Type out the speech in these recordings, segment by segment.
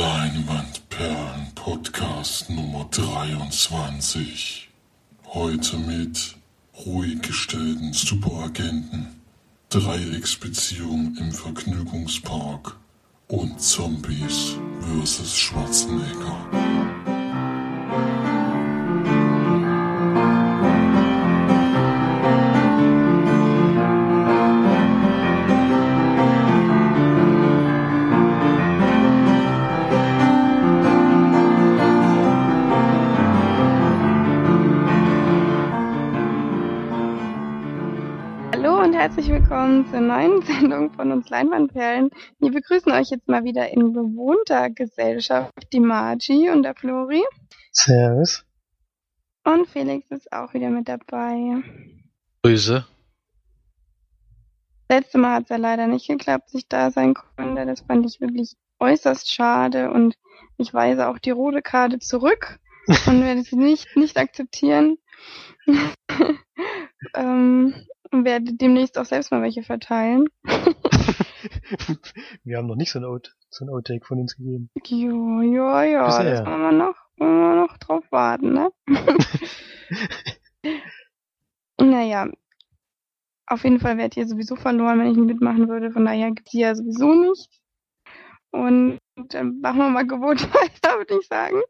Leinwandperlen Podcast Nummer 23. Heute mit ruhig gestellten Superagenten, Dreiecksbeziehung im Vergnügungspark und Zombies vs. Schwarzenegger. Zur neuen Sendung von uns Leinwandperlen. Wir begrüßen euch jetzt mal wieder in bewohnter Gesellschaft, die Margie und der Flori. Servus. Und Felix ist auch wieder mit dabei. Grüße. Letztes Mal hat es ja leider nicht geklappt, dass ich da sein konnte. Das fand ich wirklich äußerst schade und ich weise auch die rote Karte zurück und werde sie nicht, nicht akzeptieren. ähm, werde demnächst auch selbst mal welche verteilen. wir haben noch nicht so ein, Out so ein Outtake von uns gegeben. Jo, jo, jo, Bisher. das wollen wir noch, wollen wir noch drauf warten, ne? naja, auf jeden Fall wärt ihr sowieso verloren, wenn ich nicht mitmachen würde. Von daher gibt's hier ja sowieso nichts. Und dann machen wir mal gewohnt weiter, würde ich sagen.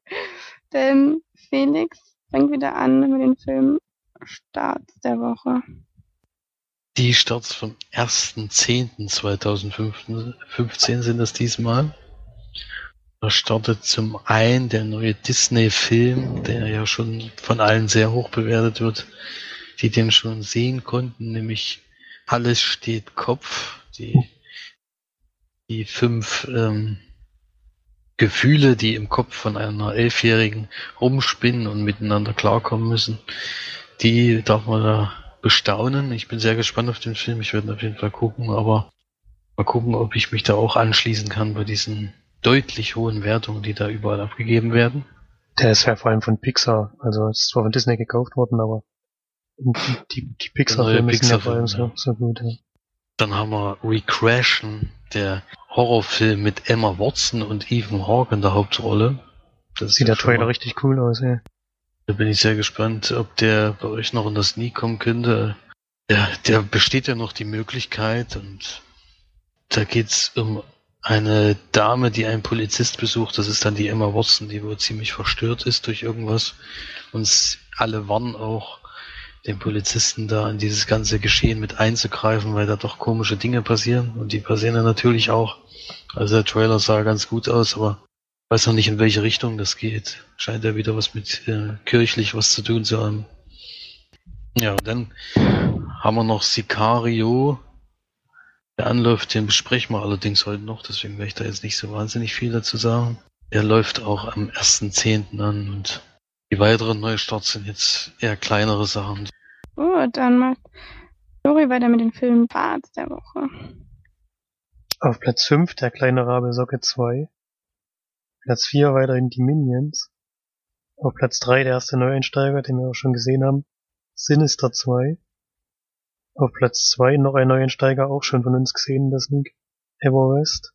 Denn Felix fängt wieder an mit dem Film Start der Woche. Die Starts vom 1.10.2015 sind das diesmal. Da startet zum einen der neue Disney-Film, der ja schon von allen sehr hoch bewertet wird, die den schon sehen konnten, nämlich Alles steht Kopf, die, die fünf ähm, Gefühle, die im Kopf von einer Elfjährigen rumspinnen und miteinander klarkommen müssen, die darf man da bestaunen. Ich bin sehr gespannt auf den Film. Ich werde auf jeden Fall gucken, aber mal gucken, ob ich mich da auch anschließen kann bei diesen deutlich hohen Wertungen, die da überall abgegeben werden. Der ist ja vor allem von Pixar. Also es ist zwar von Disney gekauft worden, aber die, die, Pixar-Filme sind ja vor allem so, so gut. Ja. Dann haben wir Recrashen, der Horrorfilm mit Emma Watson und Ethan Hawke in der Hauptrolle. Das Sieht der Trailer richtig cool aus, ja. Da bin ich sehr gespannt, ob der bei euch noch in das Nie kommen könnte. Ja, der besteht ja noch die Möglichkeit und da geht's um eine Dame, die einen Polizist besucht. Das ist dann die Emma Watson, die wohl ziemlich verstört ist durch irgendwas. Und alle warnen auch, den Polizisten da in dieses ganze Geschehen mit einzugreifen, weil da doch komische Dinge passieren. Und die passieren dann natürlich auch. Also der Trailer sah ganz gut aus, aber weiß noch nicht, in welche Richtung das geht. Scheint ja wieder was mit äh, kirchlich was zu tun zu haben. Ja, dann haben wir noch Sicario. Der anläuft, den besprechen wir allerdings heute noch, deswegen werde ich da jetzt nicht so wahnsinnig viel dazu sagen. Der läuft auch am 1.10. an und die weiteren Neustarts sind jetzt eher kleinere Sachen. Gut, dann macht Lori weiter mit den Filmen Parts der Woche. Auf Platz 5 der kleine Rabe Socke 2. Platz 4 weiterhin die Minions. Auf Platz 3 der erste Neueinsteiger, den wir auch schon gesehen haben, Sinister 2. Auf Platz 2 noch ein Neueinsteiger, auch schon von uns gesehen, das Link, Everwest.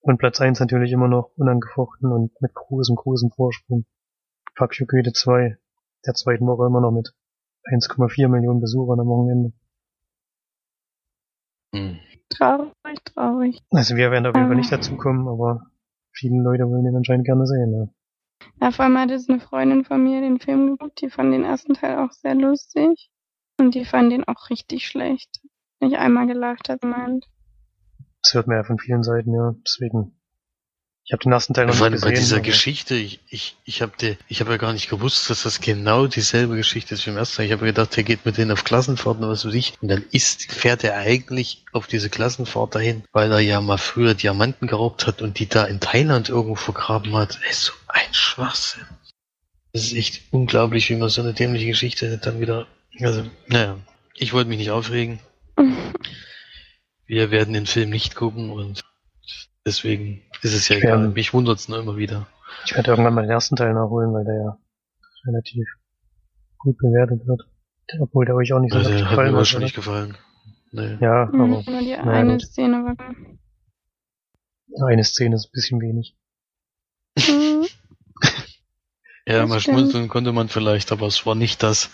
Und Platz 1 natürlich immer noch unangefochten und mit großem, großem Vorsprung. Fuck You Goethe 2, der zweiten Woche immer noch mit 1,4 Millionen Besuchern am Wochenende. Hm. Traurig, traurig. Also wir werden auf jeden Fall nicht dazu kommen, aber viele Leute wollen den anscheinend gerne sehen. Ja. Ja, vor allem hat jetzt eine Freundin von mir den Film geguckt, die fand den ersten Teil auch sehr lustig. Und die fand den auch richtig schlecht. Nicht einmal gelacht hat, meint. Das hört man ja von vielen Seiten, ja. Deswegen ich habe den ersten Teil noch nicht gesehen. Bei dieser aber. Geschichte, ich, ich, ich habe hab ja gar nicht gewusst, dass das genau dieselbe Geschichte ist wie im ersten Teil. Ich habe gedacht, der geht mit denen auf Klassenfahrt und was weiß ich. Und dann ist, fährt er eigentlich auf diese Klassenfahrt dahin, weil er ja mal früher Diamanten geraubt hat und die da in Thailand irgendwo vergraben hat. Ey, so ein Schwachsinn. Das ist echt unglaublich, wie man so eine dämliche Geschichte dann wieder, also, naja, ich wollte mich nicht aufregen. Wir werden den Film nicht gucken und Deswegen ist es ja ich egal. Werde, Mich wundert es nur immer wieder. Ich werde irgendwann mal den ersten Teil nachholen, weil der ja relativ gut bewertet wird. Obwohl der euch auch nicht so also, hat gefallen hat. Mir wahrscheinlich nicht gefallen. Nee. Ja, hm, aber. Nur die eine Szene war. Eine Szene ist ein bisschen wenig. Mhm. Ja, Das mal stimmt. schmunzeln konnte man vielleicht, aber es war nicht das,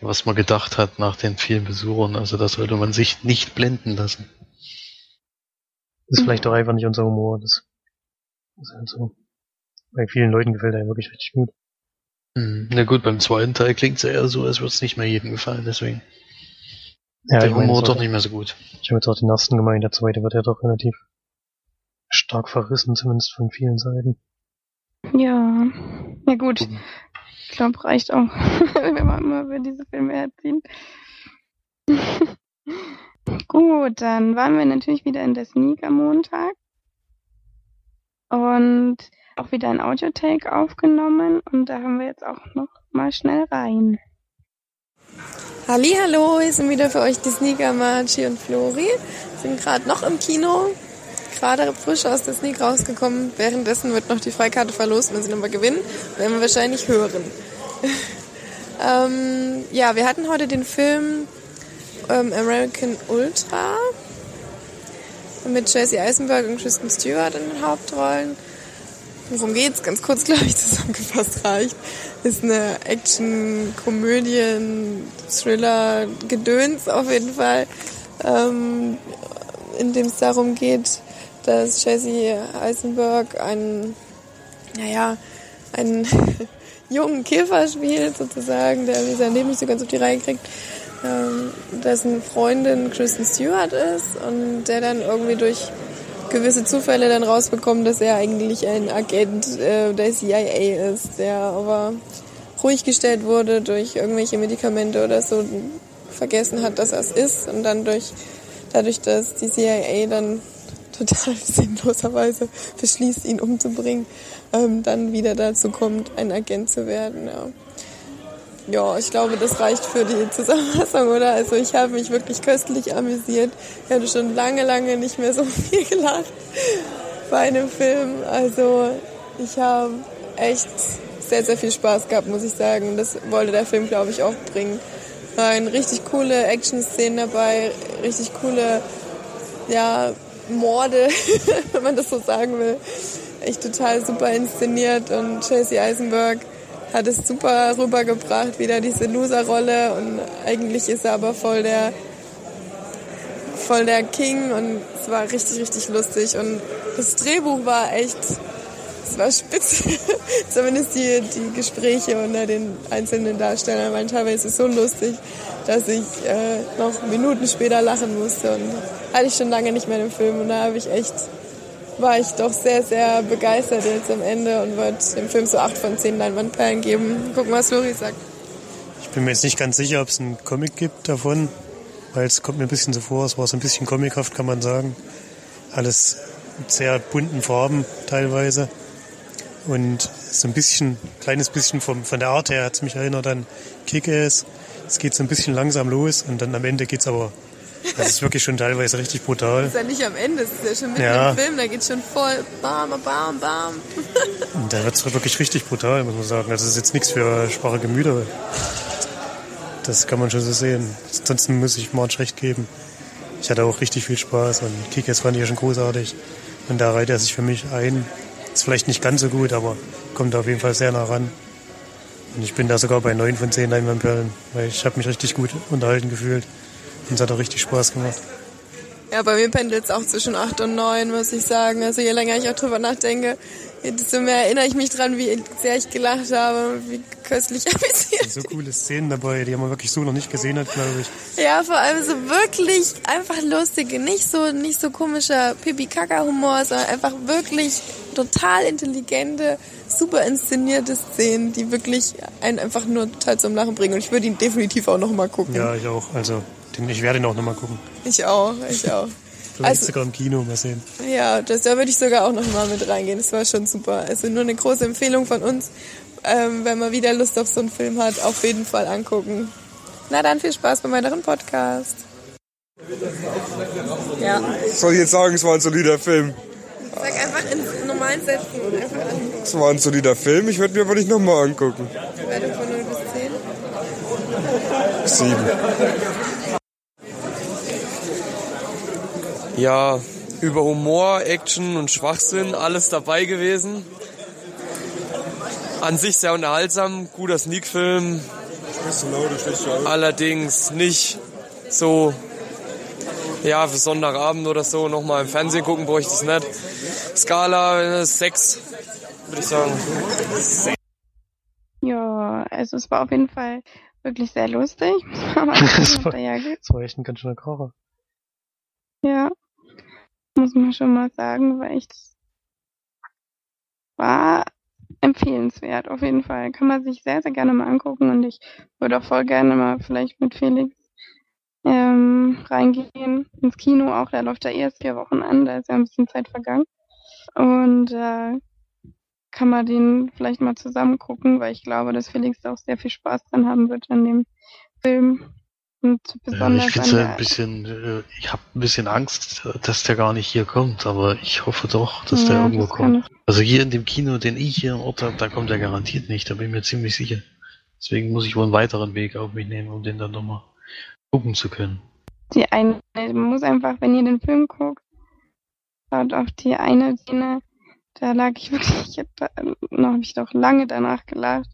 was man gedacht hat nach den vielen Besuchern. Also da sollte man sich nicht blenden lassen. Das ist vielleicht auch einfach nicht unser Humor. Das ist halt so. Bei vielen Leuten gefällt er wirklich richtig gut. Hm. Na gut, beim zweiten Teil klingt es eher so, als würde es nicht mehr jedem gefallen, deswegen. Ja, der Humor doch nicht mehr so gut. Ich habe jetzt auch den ersten gemeint, der zweite wird ja doch relativ stark verrissen, zumindest von vielen Seiten. Ja. Ja gut. Ich glaube, reicht auch, wenn wir immer über diese Filme herziehen. Gut, dann waren wir natürlich wieder in der Sneak am Montag. Und auch wieder ein Audiotake aufgenommen. Und da haben wir jetzt auch noch mal schnell rein. Hallo, hier sind wieder für euch die Sneaker Marci und Flori. Sind gerade noch im Kino, gerade frisch aus der Sneak rausgekommen. Währenddessen wird noch die Freikarte verlost, wenn sie nochmal gewinnen, werden wir wahrscheinlich hören. ähm, ja, wir hatten heute den Film ähm, American Ultra mit Jesse Eisenberg und Kristen Stewart in den Hauptrollen. Worum geht's? Ganz kurz, glaube ich, zusammengefasst reicht. Ist eine Action, Komödien, Thriller, Gedöns auf jeden Fall, ähm, in dem es darum geht, dass Jesse Eisenberg einen, naja, einen jungen Käfer spielt sozusagen, der sein Leben nicht so ganz auf die Reihe kriegt, ähm, dessen Freundin Kristen Stewart ist und der dann irgendwie durch gewisse Zufälle dann rausbekommen, dass er eigentlich ein Agent äh, der CIA ist, der aber ruhig gestellt wurde durch irgendwelche Medikamente oder so, vergessen hat, dass er es ist und dann durch dadurch, dass die CIA dann total sinnloserweise beschließt, ihn umzubringen, ähm, dann wieder dazu kommt, ein Agent zu werden. Ja. Ja, ich glaube, das reicht für die Zusammenfassung, oder? Also ich habe mich wirklich köstlich amüsiert. Ich hatte schon lange, lange nicht mehr so viel gelacht bei einem Film. Also ich habe echt sehr, sehr viel Spaß gehabt, muss ich sagen. Das wollte der Film, glaube ich, auch bringen. Waren richtig coole Action-Szenen dabei, richtig coole, ja, Morde, wenn man das so sagen will. Echt total super inszeniert und Chasey Eisenberg hat es super rübergebracht, wieder diese Loser-Rolle. Und eigentlich ist er aber voll der voll der King. Und es war richtig, richtig lustig. Und das Drehbuch war echt, es war spitze, zumindest die, die Gespräche unter den einzelnen Darstellern waren teilweise so lustig, dass ich äh, noch Minuten später lachen musste. Und hatte ich schon lange nicht mehr im Film. Und da habe ich echt war ich doch sehr, sehr begeistert jetzt am Ende und würde dem Film so 8 von 10 Leinwandperlen geben. Gucken, was Flori sagt. Ich bin mir jetzt nicht ganz sicher, ob es einen Comic gibt davon, weil es kommt mir ein bisschen so vor, es war so ein bisschen comichaft, kann man sagen. Alles sehr bunten Farben teilweise. Und so ein bisschen, kleines bisschen vom, von der Art her hat es mich erinnert an Kick-Ass. Es geht so ein bisschen langsam los und dann am Ende geht's aber, das ist wirklich schon teilweise richtig brutal. Das ist ja nicht am Ende, das ist ja schon mitten Ja. im Film, da geht's schon voll bam, bam, bam. Da wird's wirklich richtig brutal, muss man sagen. Also das ist jetzt nichts für schwache Gemüter. Das kann man schon so sehen. Ansonsten muss ich March recht geben. Ich hatte auch richtig viel Spaß und Kickers fand ich ja schon großartig. Und da reiht er sich für mich ein. Ist vielleicht nicht ganz so gut, aber kommt auf jeden Fall sehr nah ran. Und ich bin da sogar bei 9 von 10 Leinwandperlen, weil ich habe mich richtig gut unterhalten gefühlt. Und es hat auch richtig Spaß gemacht. Ja, bei mir pendelt es auch zwischen 8 und 9, muss ich sagen. Also je länger ich auch drüber nachdenke, desto mehr erinnere ich mich dran, wie sehr ich gelacht habe, wie köstlich amüsiert. So coole Szenen dabei, die man wirklich so noch nicht gesehen hat, glaube ich. Ja, vor allem so wirklich einfach lustige, nicht so, nicht so komischer Pipi-Kaka-Humor, sondern einfach wirklich total intelligente, super inszenierte Szenen, die wirklich einen einfach nur total zum Lachen bringen. Und ich würde ihn definitiv auch noch mal gucken. Ja, ich auch. Also, ich werde ihn auch nochmal gucken. Ich auch, ich auch. Vielleicht Also- sogar im Kino, mal sehen. Ja, das, da würde ich sogar auch noch mal mit reingehen. Das war schon super. Also nur eine große Empfehlung von uns. Ähm, wenn man wieder Lust auf so einen Film hat, auf jeden Fall angucken. Na dann viel Spaß beim weiteren Podcast. Ja. soll ich jetzt sagen, es war ein solider Film? Sag einfach in normalen Sätzen. Es war ein solider Film, ich werde mir aber nicht nochmal angucken. Wertung von 0 bis 10. Sieben. Ja, über Humor, Action und Schwachsinn alles dabei gewesen. an sich sehr unterhaltsam, guter Sneak-Film. Allerdings nicht so, ja, für Sonntagabend oder so nochmal im Fernsehen gucken bräuchte ich es nicht. Skala 6, würde ich sagen. Ja, also es war auf jeden Fall wirklich sehr lustig. Aber Das war, ja, das war echt ein ganz schöner Kracher. ja, muss man schon mal sagen, war echt, war empfehlenswert, auf jeden Fall. Kann man sich sehr, sehr gerne mal angucken und ich würde auch voll gerne mal vielleicht mit Felix ähm, reingehen ins Kino auch. Der läuft ja erst vier Wochen an, da ist ja ein bisschen Zeit vergangen. Und äh, kann man den vielleicht mal zusammen gucken, weil ich glaube, dass Felix auch sehr viel Spaß dran haben wird an dem Film. Und Ja, besonders ich finde der, ein bisschen, äh, ich habe ein bisschen Angst, dass der gar nicht hier kommt, aber ich hoffe doch, dass der Ja, irgendwo das kommt. Also hier in dem Kino, den ich hier im Ort habe, da kommt er garantiert nicht, da bin ich mir ziemlich sicher. Deswegen muss ich wohl einen weiteren Weg auf mich nehmen, um den dann nochmal gucken zu können. die eine, man muss einfach, wenn ihr den Film guckt, schaut auf die eine Szene, da lag ich wirklich, ich hab da, noch habe ich doch lange danach gelacht.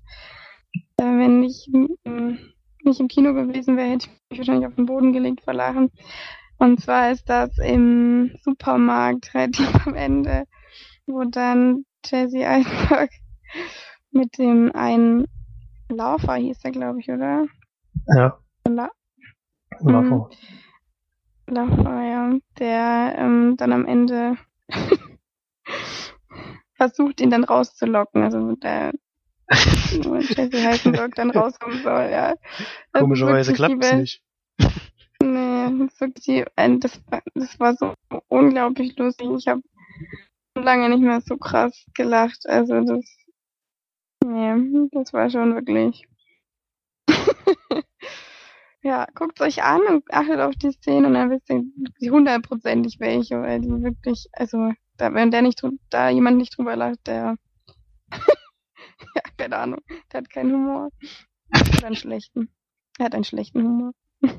Äh, wenn ich ähm, nicht im Kino gewesen wäre, hätte ich mich wahrscheinlich auf den Boden gelegt vor Lachen. Und zwar ist das im Supermarkt relativ am Ende, wo dann Jesse Eisenberg mit dem einen Laufer hieß er, glaube ich, oder? Ja, La Laffer. Laufer, ja, der ähm, dann am Ende versucht, ihn dann rauszulocken, also der wo Jesse Heisenberg dann rauskommen soll, ja. Das Komischerweise klappt's Welt- nicht. Nee, das wirklich das, war- das war so unglaublich lustig. Ich habe lange nicht mehr so krass gelacht. Also das, nee, das war schon wirklich. ja, guckt euch an und achtet auf die Szene und dann wisst ihr hundertprozentig welche, weil die wirklich, also da wenn der nicht da jemand nicht drüber lacht, der ja, keine Ahnung, der hat keinen Humor. Oder einen schlechten. Er hat einen schlechten Humor.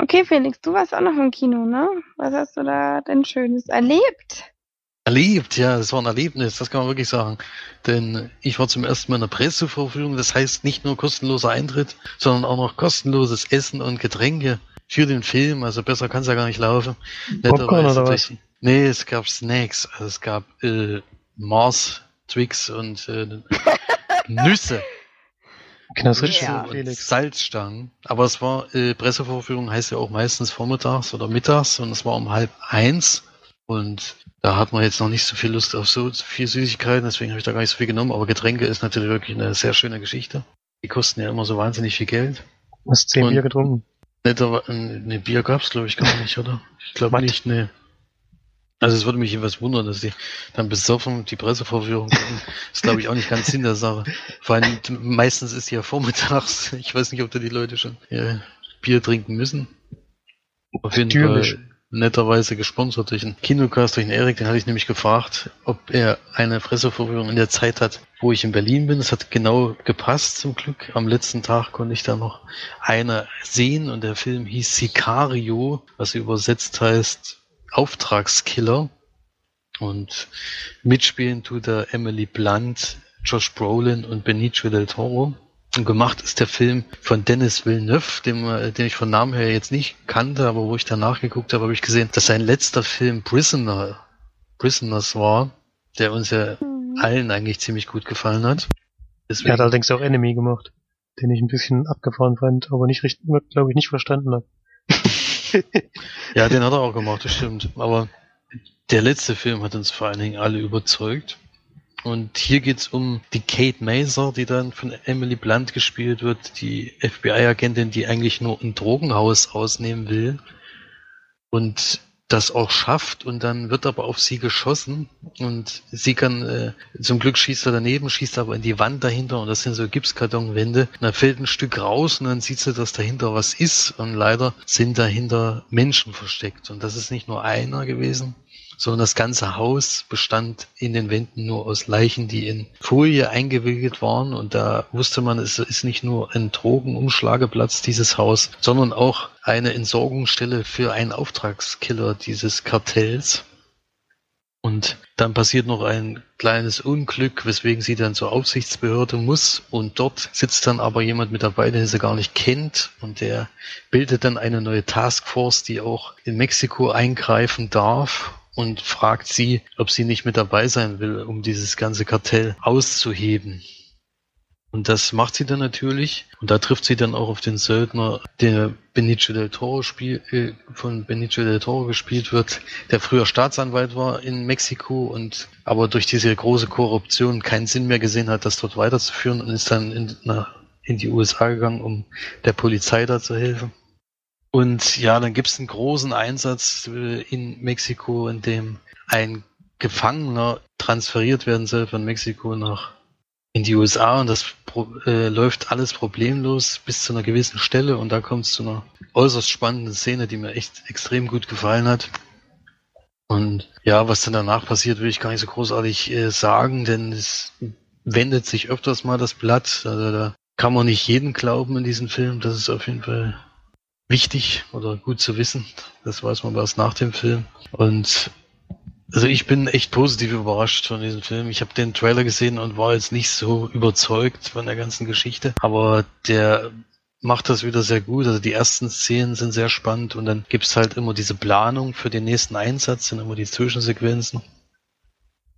Okay, Felix, du warst auch noch im Kino, ne? Was hast du da denn Schönes erlebt? Erlebt, ja, es war ein Erlebnis, das kann man wirklich sagen. Denn ich war zum ersten Mal in der Pressevorführung, das heißt nicht nur kostenloser Eintritt, sondern auch noch kostenloses Essen und Getränke für den Film, also besser kann es ja gar nicht laufen. Popcorn oder durch- Nee, es gab Snacks, also es gab äh, Mars, Twix und äh, Nüsse. Knassrig, Ja. und Felix. Salzstangen. Aber es war, äh, Pressevorführung heißt ja auch meistens vormittags oder mittags und es war um halb eins. Und da hat man jetzt noch nicht so viel Lust auf so viel Süßigkeiten, deswegen habe ich da gar nicht so viel genommen. Aber Getränke ist natürlich wirklich eine sehr schöne Geschichte. Die kosten ja immer so wahnsinnig viel Geld. Hast zehn Bier getrunken. Netter, ne Bier gab's glaube ich gar nicht, oder? Ich glaube nicht, ne. Also es würde mich jedenfalls wundern, dass die dann besoffen die Pressevorführung gucken. ist glaube ich auch nicht ganz Sinn der Sache. Vor allem meistens ist ja vormittags. Ich weiß nicht, ob da die Leute schon ja, Bier trinken müssen. Auf jeden Natürlich. Fall netterweise gesponsert durch einen Kinocast, durch den Erik, den hatte ich nämlich gefragt, ob er eine Pressevorführung in der Zeit hat, wo ich in Berlin bin. Das hat genau gepasst zum Glück. Am letzten Tag konnte ich da noch eine sehen und der Film hieß Sicario, was übersetzt heißt Auftragskiller. Und mitspielen tut da Emily Blunt, Josh Brolin und Benicio del Toro. Und gemacht ist der Film von Dennis Villeneuve, dem, äh, den ich von Namen her jetzt nicht kannte, aber wo ich danach geguckt habe, habe ich gesehen, dass sein letzter Film Prisoner, Prisoners war, der uns ja allen eigentlich ziemlich gut gefallen hat. Er Deswegen, hat allerdings auch Enemy gemacht, den ich ein bisschen abgefahren fand, aber nicht richtig, glaube ich, nicht verstanden habe. ja, den hat er auch gemacht, das stimmt. Aber der letzte Film hat uns vor allen Dingen alle überzeugt. Und hier geht's um die Kate Maser, die dann von Emily Blunt gespielt wird, die FBI-Agentin, die eigentlich nur ein Drogenhaus ausnehmen will und das auch schafft und dann wird aber auf sie geschossen und sie kann, äh, zum Glück schießt er daneben, schießt aber in die Wand dahinter und das sind so Gipskartonwände. Und dann fällt ein Stück raus und dann sieht sie, dass dahinter was ist und leider sind dahinter Menschen versteckt. Und das ist nicht nur einer gewesen, sondern das ganze Haus bestand in den Wänden nur aus Leichen, die in Folie eingewickelt waren und da wusste man, es ist nicht nur ein Drogenumschlageplatz dieses Haus, sondern auch eine Entsorgungsstelle für einen Auftragskiller dieses Kartells. Und dann passiert noch ein kleines Unglück, weswegen sie dann zur Aufsichtsbehörde muss. Und dort sitzt dann aber jemand mit dabei, den sie gar nicht kennt. Und der bildet dann eine neue Taskforce, die auch in Mexiko eingreifen darf und fragt sie, ob sie nicht mit dabei sein will, um dieses ganze Kartell auszuheben. Und das macht sie dann natürlich. Und da trifft sie dann auch auf den Söldner, der Benicio del Toro spiel, äh, von Benicio del Toro gespielt wird, der früher Staatsanwalt war in Mexiko und aber durch diese große Korruption keinen Sinn mehr gesehen hat, das dort weiterzuführen und ist dann in, nach, in die USA gegangen, um der Polizei da zu helfen. Und ja, dann gibt es einen großen Einsatz äh, in Mexiko, in dem ein Gefangener transferiert werden soll von Mexiko nach in die USA und das äh, läuft alles problemlos bis zu einer gewissen Stelle und da kommt es zu einer äußerst spannenden Szene, die mir echt extrem gut gefallen hat. Und ja, was dann danach passiert, will ich gar nicht so großartig äh, sagen, denn es wendet sich öfters mal das Blatt. Also da kann man nicht jeden glauben in diesem Film. Das ist auf jeden Fall wichtig oder gut zu wissen. Das weiß man erst nach dem Film. Und also ich bin echt positiv überrascht von diesem Film. Ich habe den Trailer gesehen und war jetzt nicht so überzeugt von der ganzen Geschichte. Aber der macht das wieder sehr gut. Also die ersten Szenen sind sehr spannend und dann gibt's halt immer diese Planung für den nächsten Einsatz, sind immer die Zwischensequenzen.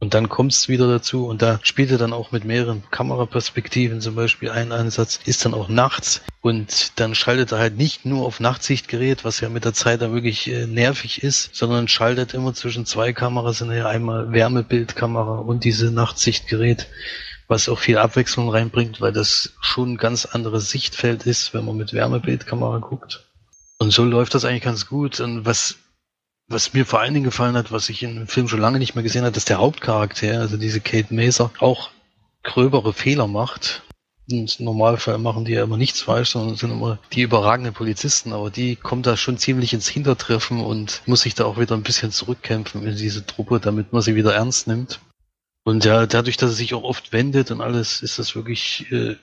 Und dann kommt's wieder dazu und da spielt er dann auch mit mehreren Kameraperspektiven zum Beispiel ein Einsatz, ist dann auch nachts und dann schaltet er halt nicht nur auf Nachtsichtgerät, was ja mit der Zeit dann wirklich äh, nervig ist, sondern schaltet immer zwischen zwei Kameras ja einmal Wärmebildkamera und diese Nachtsichtgerät, was auch viel Abwechslung reinbringt, weil das schon ein ganz anderes Sichtfeld ist, wenn man mit Wärmebildkamera guckt. Und so läuft das eigentlich ganz gut. Und was was mir vor allen Dingen gefallen hat, was ich in dem Film schon lange nicht mehr gesehen habe, dass der Hauptcharakter, also diese Kate Maser, auch gröbere Fehler macht. Im Normalfall machen die ja immer nichts falsch, sondern sind immer die überragenden Polizisten, aber die kommt da schon ziemlich ins Hintertreffen und muss sich da auch wieder ein bisschen zurückkämpfen in diese Truppe, damit man sie wieder ernst nimmt. Und ja, dadurch, dass er sich auch oft wendet und alles, ist das wirklich äh,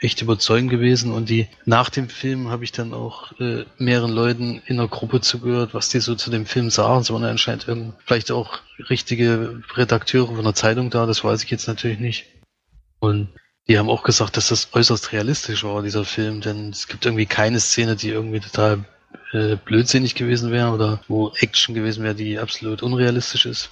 echt überzeugend gewesen und die nach dem Film habe ich dann auch äh, mehreren Leuten in der Gruppe zugehört, was die so zu dem Film sagen. Es waren anscheinend irgend, vielleicht auch richtige Redakteure von der Zeitung da, das weiß ich jetzt natürlich nicht. Und die haben auch gesagt, dass das äußerst realistisch war, dieser Film, denn es gibt irgendwie keine Szene, die irgendwie total äh, blödsinnig gewesen wäre oder wo Action gewesen wäre, die absolut unrealistisch ist.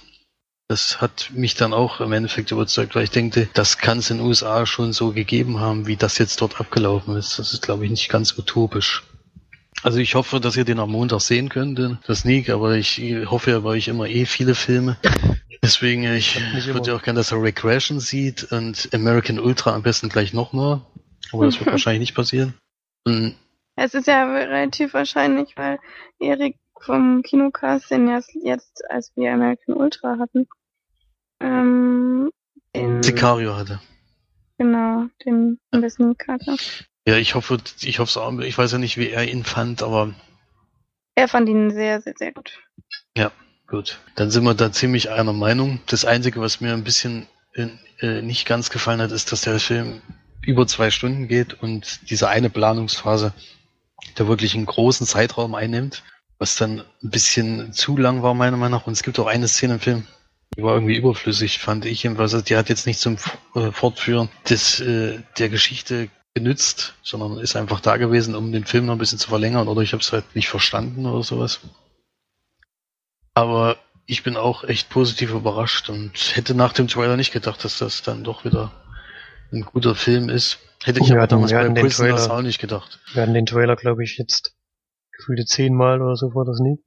Das hat mich dann auch im Endeffekt überzeugt, weil ich denke, das kann es in den USA schon so gegeben haben, wie das jetzt dort abgelaufen ist. Das ist, glaube ich, nicht ganz utopisch. Also ich hoffe, dass ihr den am Montag sehen könnt, das Sneak, aber ich hoffe ja bei euch immer eh viele Filme. Deswegen, ich würde ja auch gerne, dass er Regression sieht und American Ultra am besten gleich nochmal. Aber das wird wahrscheinlich nicht passieren. Und es ist ja relativ wahrscheinlich, weil Erik vom Kinocast den jetzt, als wir American Ultra hatten, ähm, den, Sicario hatte. Genau, den besten Karte. Ja, ich hoffe, ich hoffe auch, ich weiß ja nicht, wie er ihn fand, aber. Er fand ihn sehr, sehr, sehr gut. Ja, gut. Dann sind wir da ziemlich einer Meinung. Das Einzige, was mir ein bisschen äh, nicht ganz gefallen hat, ist, dass der Film über zwei Stunden geht und diese eine Planungsphase der wirklich einen großen Zeitraum einnimmt, was dann ein bisschen zu lang war, meiner Meinung nach. Und es gibt auch eine Szene im Film, die war irgendwie überflüssig, fand ich jedenfalls. Also die hat jetzt nicht zum äh, Fortführen des, äh, der Geschichte genützt, sondern ist einfach da gewesen, um den Film noch ein bisschen zu verlängern. Oder ich habe es halt nicht verstanden oder sowas. Aber ich bin auch echt positiv überrascht und hätte nach dem Trailer nicht gedacht, dass das dann doch wieder ein guter Film ist. Hätte ich aber damals bei Prisoners auch nicht gedacht. Wir hatten den Trailer, glaube ich, jetzt gefühlte zehnmal oder so vor das nie.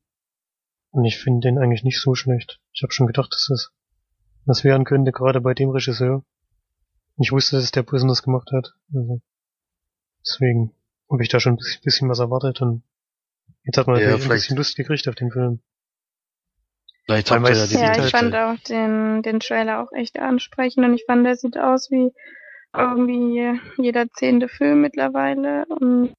Und ich finde den eigentlich nicht so schlecht. Ich habe schon gedacht, dass das was werden könnte, gerade bei dem Regisseur. Ich wusste, dass der Prisoners gemacht hat. Also deswegen habe ich da schon ein bisschen was erwartet und jetzt hat man ja, ein bisschen Lust gekriegt auf den Film. Vielleicht haben ja, die ja ich fand auch den, den Trailer auch echt ansprechend und ich fand, der sieht aus wie irgendwie jeder zehnte Film mittlerweile und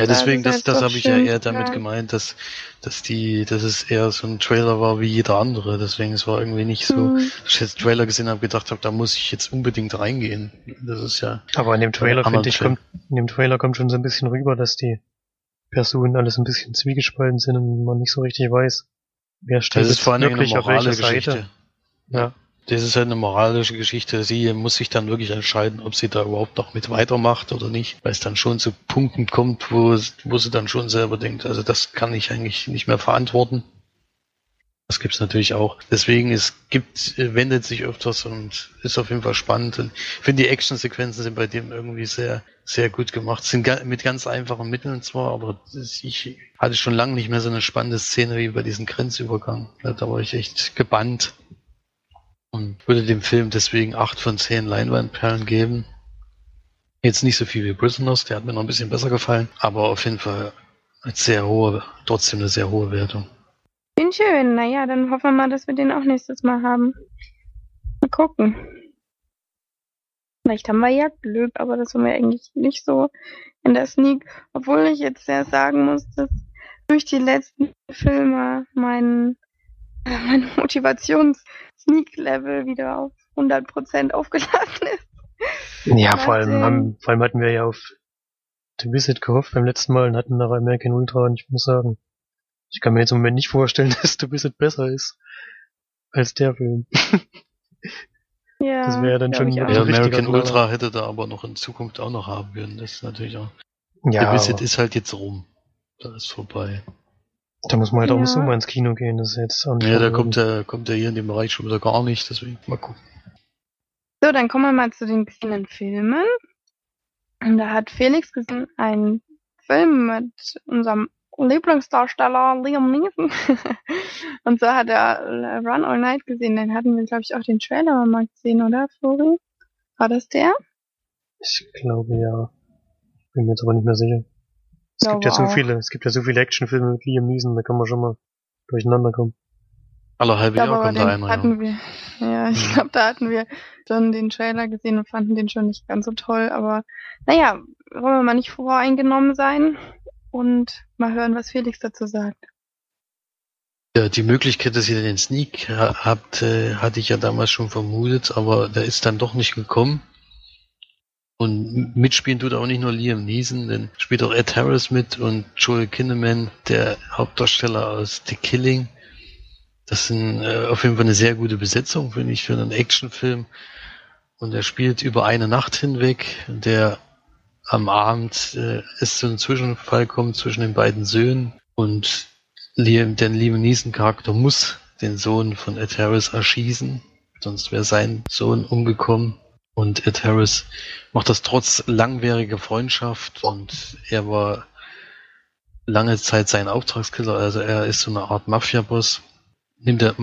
ja, deswegen, das, das habe ich ja eher damit gemeint, dass, dass die, dass es eher so ein Trailer war wie jeder andere. Deswegen, es war irgendwie nicht so, mhm. dass ich jetzt Trailer gesehen habe, gedacht habe, da muss ich jetzt unbedingt reingehen. Das ist ja. Aber in dem Trailer, finde ich, kommt, in dem Trailer kommt schon so ein bisschen rüber, dass die Personen alles ein bisschen zwiegespalten sind und man nicht so richtig weiß, wer steht das ist vor allem wirklich eine auf welcher Seite. Ja. Das ist halt eine moralische Geschichte. Sie muss sich dann wirklich entscheiden, ob sie da überhaupt noch mit weitermacht oder nicht, weil es dann schon zu Punkten kommt, wo, wo sie dann schon selber denkt, also das kann ich eigentlich nicht mehr verantworten. Das gibt's natürlich auch. Deswegen, es gibt, wendet sich öfters und ist auf jeden Fall spannend. Und ich finde, die Actionsequenzen sind bei dem irgendwie sehr, sehr gut gemacht. Sind mit ganz einfachen Mitteln zwar, aber ich hatte schon lange nicht mehr so eine spannende Szene wie bei diesem Grenzübergang. Da war ich echt gebannt. Und würde dem Film deswegen acht von zehn Leinwandperlen geben. Jetzt nicht so viel wie Prisoners, der hat mir noch ein bisschen besser gefallen, aber auf jeden Fall eine sehr hohe, trotzdem eine sehr hohe Wertung. Bin schön. Naja, dann hoffen wir mal, dass wir den auch nächstes Mal haben. Mal gucken. Vielleicht haben wir ja Glück, aber das haben wir eigentlich nicht so in der Sneak. Obwohl ich jetzt sehr sagen muss, dass durch die letzten Filme mein, äh, mein Motivations-Sneak-Level wieder auf 100% aufgeladen ist. Ja, vor allem, haben, vor allem hatten wir ja auf The Visit gehofft beim letzten Mal und hatten nach American Ultra und ich muss sagen, ich kann mir jetzt im Moment nicht vorstellen, dass The Visit besser ist als der Film. Ja, Das wäre dann schon Ja, American. Ultra hätte da aber noch in Zukunft auch noch haben können. Das ist natürlich auch. Ja, The Visit ist halt jetzt rum. Da ist vorbei. Da muss man halt auch Ja. im Sommer ins Kino gehen, das ist jetzt auch Ja, da so- kommt er, kommt er hier in dem Bereich schon wieder gar nicht, deswegen mal gucken. So, dann kommen wir mal zu den gesehenen Filmen. Und da hat Felix gesehen einen Film mit unserem Lieblingsdarsteller Liam Neeson. Und so hat er äh, Run All Night gesehen. Den hatten wir, glaube ich, auch den Trailer mal gesehen, oder, Flori? War das der? Ich glaube ja. Bin mir jetzt aber nicht mehr sicher. Es Glaube gibt ja so auch. viele, es gibt ja so viele Actionfilme mit Liam Neeson, da kann man schon mal durcheinander kommen. Alle halbe Jahr kommt da einer. Ja. hatten wir, ja, ich glaube, da hatten wir schon den Trailer gesehen und fanden den schon nicht ganz so toll. Aber naja, wollen wir mal nicht voreingenommen sein und mal hören, was Felix dazu sagt. Ja, die Möglichkeit, dass ihr den Sneak ha- habt, äh, hatte ich ja damals schon vermutet, aber der ist dann doch nicht gekommen. Und mitspielen tut auch nicht nur Liam Neeson, denn spielt auch Ed Harris mit und Joel Kinnaman, der Hauptdarsteller aus The Killing. Das sind äh, auf jeden Fall eine sehr gute Besetzung, finde ich, für einen Actionfilm. Und er spielt über eine Nacht hinweg, der am Abend äh, es zu einem Zwischenfall kommt zwischen den beiden Söhnen und Liam, der Liam Neeson Charakter muss den Sohn von Ed Harris erschießen, sonst wäre sein Sohn umgekommen. Und Ed Harris macht das trotz langwieriger Freundschaft und er war lange Zeit sein Auftragskiller, also er ist so eine Art Mafia-Boss, nimmt er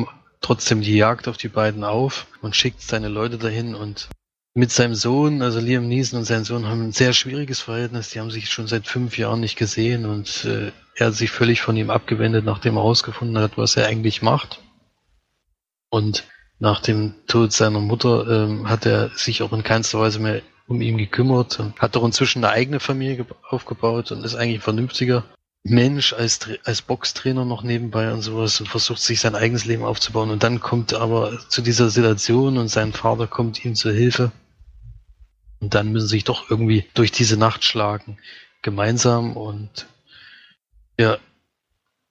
trotzdem die Jagd auf die beiden auf und schickt seine Leute dahin. Und mit seinem Sohn, also Liam Neeson und sein Sohn haben ein sehr schwieriges Verhältnis, die haben sich schon seit fünf Jahren nicht gesehen und äh, er hat sich völlig von ihm abgewendet, nachdem er herausgefunden hat, was er eigentlich macht. Und nach dem Tod seiner Mutter ähm, hat er sich auch in keinster Weise mehr um ihn gekümmert und hat doch inzwischen eine eigene Familie ge- aufgebaut und ist eigentlich ein vernünftiger Mensch als, als Boxtrainer noch nebenbei und sowas und versucht sich sein eigenes Leben aufzubauen. Und dann kommt er aber zu dieser Situation und sein Vater kommt ihm zur Hilfe. Und dann müssen sie sich doch irgendwie durch diese Nacht schlagen. Gemeinsam und ja,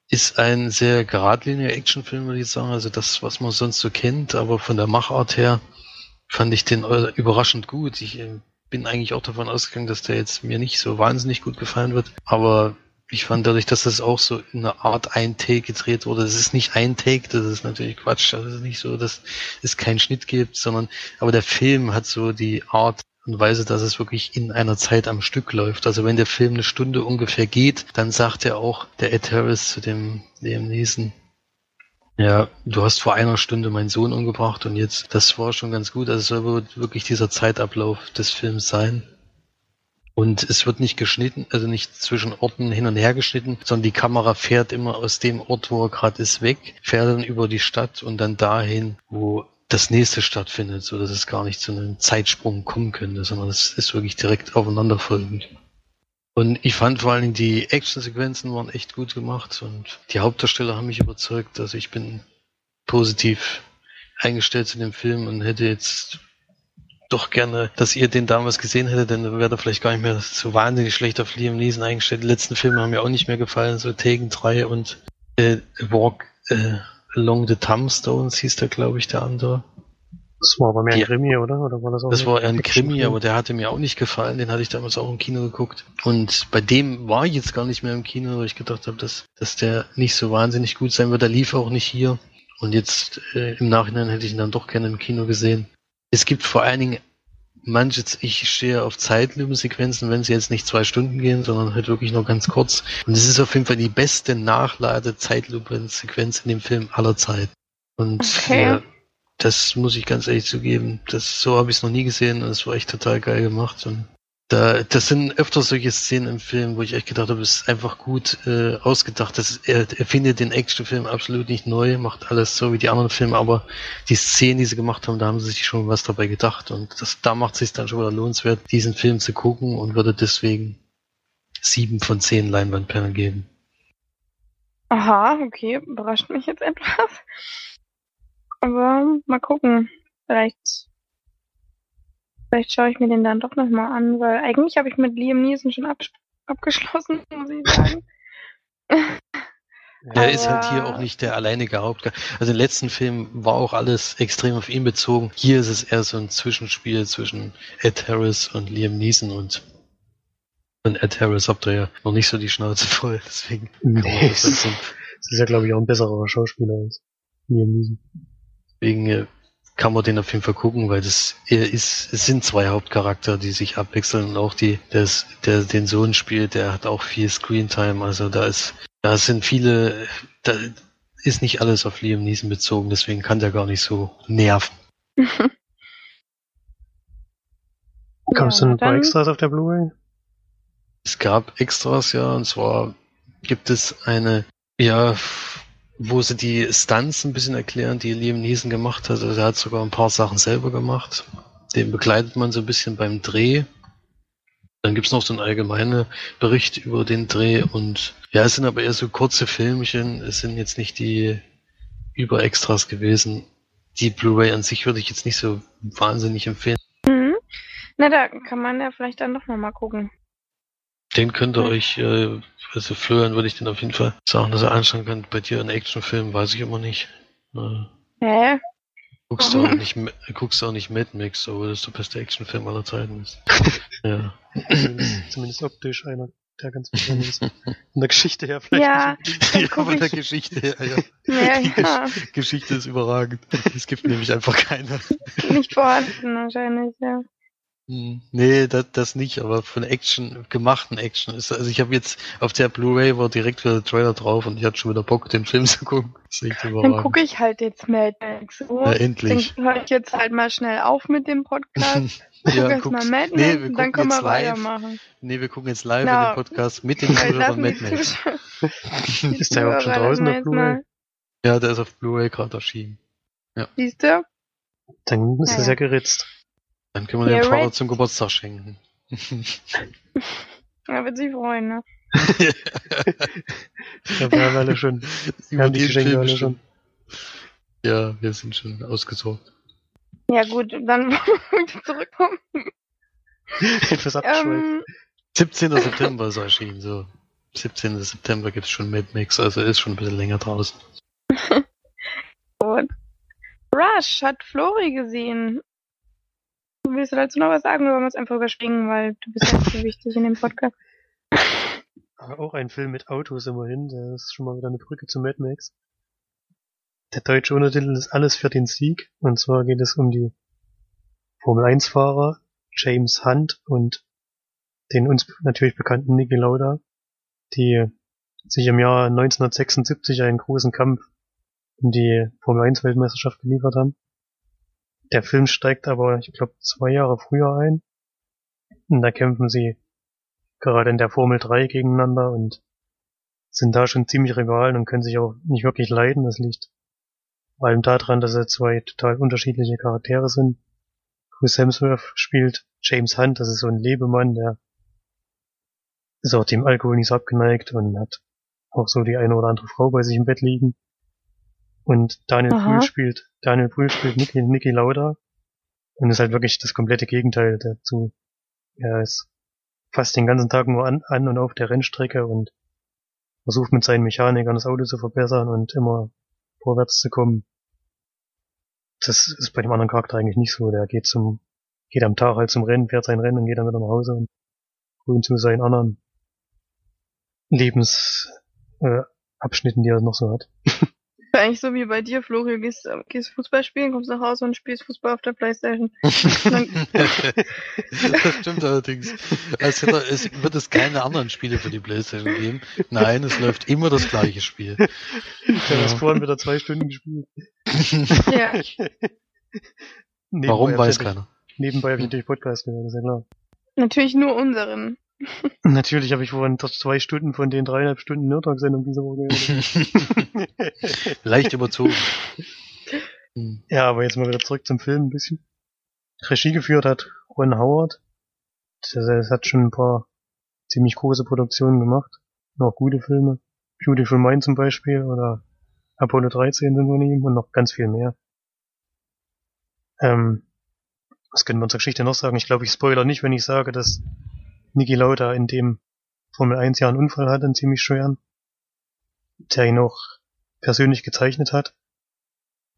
ist ein sehr geradliniger Actionfilm, würde ich sagen. Also das, was man sonst so kennt, aber von der Machart her fand ich den äh, überraschend gut. Ich äh, bin eigentlich auch davon ausgegangen, dass der jetzt mir nicht so wahnsinnig gut gefallen wird. Aber ich fand dadurch, dass das auch so in einer Art ein Take gedreht wurde. Das ist nicht ein Take, das ist natürlich Quatsch. Das ist nicht so, dass es keinen Schnitt gibt, sondern, aber der Film hat so die Art und Weise, dass es wirklich in einer Zeit am Stück läuft. Also wenn der Film eine Stunde ungefähr geht, dann sagt er auch der Ed Harris zu dem Liam Neeson, ja, du hast vor einer Stunde meinen Sohn umgebracht und jetzt, das war schon ganz gut. Also es soll wirklich dieser Zeitablauf des Films sein. Und es wird nicht geschnitten, also nicht zwischen Orten hin und her geschnitten, sondern die Kamera fährt immer aus dem Ort, wo er gerade ist, weg, fährt dann über die Stadt und dann dahin, wo das nächste stattfindet, so dass es gar nicht zu einem Zeitsprung kommen könnte, sondern es ist wirklich direkt aufeinanderfolgend. Und ich fand vor allen Dingen die Actionsequenzen waren echt gut gemacht und die Hauptdarsteller haben mich überzeugt. Also ich bin positiv eingestellt zu dem Film und hätte jetzt doch gerne, dass ihr den damals gesehen hättet, denn dann wäre er vielleicht gar nicht mehr so wahnsinnig schlecht auf Liam Neeson eingestellt. Die letzten Filme haben mir auch nicht mehr gefallen, so Taken 3 und äh, Walk, äh, Along the Tombstones hieß der, glaube ich, der andere. Das war aber mehr ein Ja. Krimi, oder? Oder war das auch Das war eher ein? Krimi, aber der hatte mir auch nicht gefallen. Den hatte ich damals auch im Kino geguckt. Und bei dem war ich jetzt gar nicht mehr im Kino, weil ich gedacht habe, dass, dass der nicht so wahnsinnig gut sein wird. Der lief auch nicht hier. Und jetzt äh, im Nachhinein hätte ich ihn dann doch gerne im Kino gesehen. Es gibt vor allen Dingen manches, ich stehe auf Zeitlupensequenzen, wenn sie jetzt nicht zwei Stunden gehen, sondern halt wirklich nur ganz kurz. Und es ist auf jeden Fall die beste Nachlade-Zeitlupensequenz in dem Film aller Zeit. Und Okay. ja, das muss ich ganz ehrlich zugeben. Das, so habe ich es noch nie gesehen und es war echt total geil gemacht. Und da, das sind öfter solche Szenen im Film, wo ich echt gedacht habe, es ist einfach gut äh, ausgedacht. Das, er, er findet den Actionfilm absolut nicht neu, macht alles so wie die anderen Filme, aber die Szenen, die sie gemacht haben, da haben sie sich schon was dabei gedacht. Und das, da macht es sich dann schon wieder lohnenswert, diesen Film zu gucken und würde deswegen sieben von zehn Leinwandperlen geben. Aha, okay, überrascht mich jetzt etwas. Aber mal gucken. Vielleicht, vielleicht schaue ich mir den dann doch nochmal an, weil eigentlich habe ich mit Liam Neeson schon ab, abgeschlossen, muss ich sagen. Er ist halt hier auch nicht der alleinige Hauptcharakter. Also im letzten Film war auch alles extrem auf ihn bezogen. Hier ist es eher so ein Zwischenspiel zwischen Ed Harris und Liam Neeson und Ed Harris habt ihr ja noch nicht so die Schnauze voll, deswegen Nee, das Das ist ja, glaube ich, auch ein besserer Schauspieler als Liam Neeson. deswegen äh, kann man den auf jeden Fall gucken, weil das er ist, es sind zwei Hauptcharakter, die sich abwechseln und auch die, der, ist- der den Sohn spielt, der hat auch viel Screentime, also da ist, da sind viele, da ist nicht alles auf Liam Neeson bezogen, deswegen kann der gar nicht so nerven. Gab es denn ein paar Extras auf der Blu-ray? Es gab Extras, ja, und zwar gibt es eine, ja, wo sie die Stunts ein bisschen erklären, die Liam Neeson gemacht hat. Also er hat sogar ein paar Sachen selber gemacht. Den begleitet man so ein bisschen beim Dreh. Dann gibt's noch so einen allgemeinen Bericht über den Dreh und ja, es sind aber eher so kurze Filmchen. Es sind jetzt nicht die Überextras gewesen. Die Blu-ray an sich würde ich jetzt nicht so wahnsinnig empfehlen. Mhm. Na, da kann man ja vielleicht dann doch nochmal gucken. Den könnt ihr Ja. euch, äh, also Florian würde ich den auf jeden Fall sagen, dass er anschauen könnt. Bei dir ein Actionfilm weiß ich immer nicht. Äh, Hä? guckst du auch nicht, Ma- guckst du auch nicht Mad Max, obwohl das der beste Actionfilm aller Zeiten ist. ja. Zumindest, zumindest optisch einer, der ganz besonders ist. Von der Geschichte her vielleicht Ja, ja, von der ich. Geschichte her, ja. Ja, Die ja. Gesch- Geschichte ist überragend. Es gibt nämlich einfach keine. Nicht vorhanden wahrscheinlich, ja. Hm, Nee, das, das nicht, aber von Action, gemachten Action ist, also ich habe jetzt auf der Blu-ray war direkt wieder der Trailer drauf und ich hatte schon wieder Bock, den Film zu gucken. Dann gucke ich halt jetzt Mad Max. Ja, Dann endlich. höre ich jetzt halt mal schnell auf mit dem Podcast. Guck ja, erst mal. Mad Max nee, wir dann können wir live. weitermachen. Nee, wir gucken jetzt live Na, in den Podcast mit den Weil Zuhörern lassen Mad Max. Ist der überhaupt schon draußen, jetzt Blu-ray? Ja, der ist auf Blu-ray gerade erschienen. Siehst du? Dann ist Ja, es ja. ja geritzt. Dann können wir Ja, den Pfarrer Red- zum Geburtstag schenken. Ja, wird sich freuen, ne? Ja, wir haben alle schon. Über haben die Geschenke alle schon. Ja, wir sind schon ausgesorgt. Ja gut, dann wollen wir zurückkommen. Etwas abgeschweift. Ähm, 17. September ist er erschienen, so. 17. September gibt's schon Mad Max, also ist schon ein bisschen länger draußen. gut. Rush hat Flori gesehen. Willst du dazu noch was sagen oder wollen wir es einfach überspringen, weil du bist ja nicht so wichtig in dem Podcast. Aber auch ein Film mit Autos immerhin. Das ist schon mal wieder eine Brücke zu Mad Max. Der deutsche Untertitel ist Alles für den Sieg. Und zwar geht es um die Formel 1 Fahrer James Hunt und den uns natürlich bekannten Niki Lauda, die sich im Jahr 1976 einen großen Kampf um die Formel 1 Weltmeisterschaft geliefert haben. Der Film steigt aber, ich glaube, zwei Jahre früher ein. Und da kämpfen sie gerade in der Formel 3 gegeneinander und sind da schon ziemlich Rivalen und können sich auch nicht wirklich leiden. Das liegt vor allem daran, dass sie zwei total unterschiedliche Charaktere sind. Chris Hemsworth spielt James Hunt, das ist so ein Lebemann, der ist auch dem Alkohol nicht so abgeneigt und hat auch so die eine oder andere Frau bei sich im Bett liegen. Und Daniel Aha. Brühl spielt, Daniel Brühl spielt Niki, Niki Lauda und ist halt wirklich das komplette Gegenteil dazu. Er ist fast den ganzen Tag nur an, an und auf der Rennstrecke und versucht mit seinen Mechanikern das Auto zu verbessern und immer vorwärts zu kommen. Das ist bei dem anderen Charakter eigentlich nicht so. Der geht zum, geht am Tag halt zum Rennen, fährt sein Rennen und geht dann wieder nach Hause und grün zu seinen anderen Lebensabschnitten, äh, die er noch so hat. Eigentlich so wie bei dir, Florian, gehst, äh, gehst Fußball spielen, kommst nach Hause und spielst Fußball auf der Playstation. das stimmt allerdings. Als hätte, es wird es keine anderen Spiele für die Playstation geben. Nein, es läuft immer das gleiche Spiel. Ich habe ja. vorhin wieder zwei Stunden gespielt. ja. Warum weiß keiner. Nebenbei habe ich natürlich Podcast gehört, ist ja klar. Natürlich nur unseren. Natürlich habe ich vorhin zwei Stunden von den dreieinhalb Stunden Nerdtalk-Sendung diese Woche gehört. Leicht überzogen. Ja, aber jetzt mal wieder zurück zum Film ein bisschen. Regie geführt hat Ron Howard. Das hat schon ein paar ziemlich große Produktionen gemacht. Noch gute Filme. Beautiful Mind zum Beispiel oder Apollo 13 sind von ihm und noch ganz viel mehr. Ähm, was können wir zur Geschichte noch sagen? Ich glaube, ich spoiler nicht, wenn ich sage, dass Niki Lauda in dem Formel 1 Jahr einen Unfall hat, einen ziemlich schweren, der ihn auch persönlich gezeichnet hat.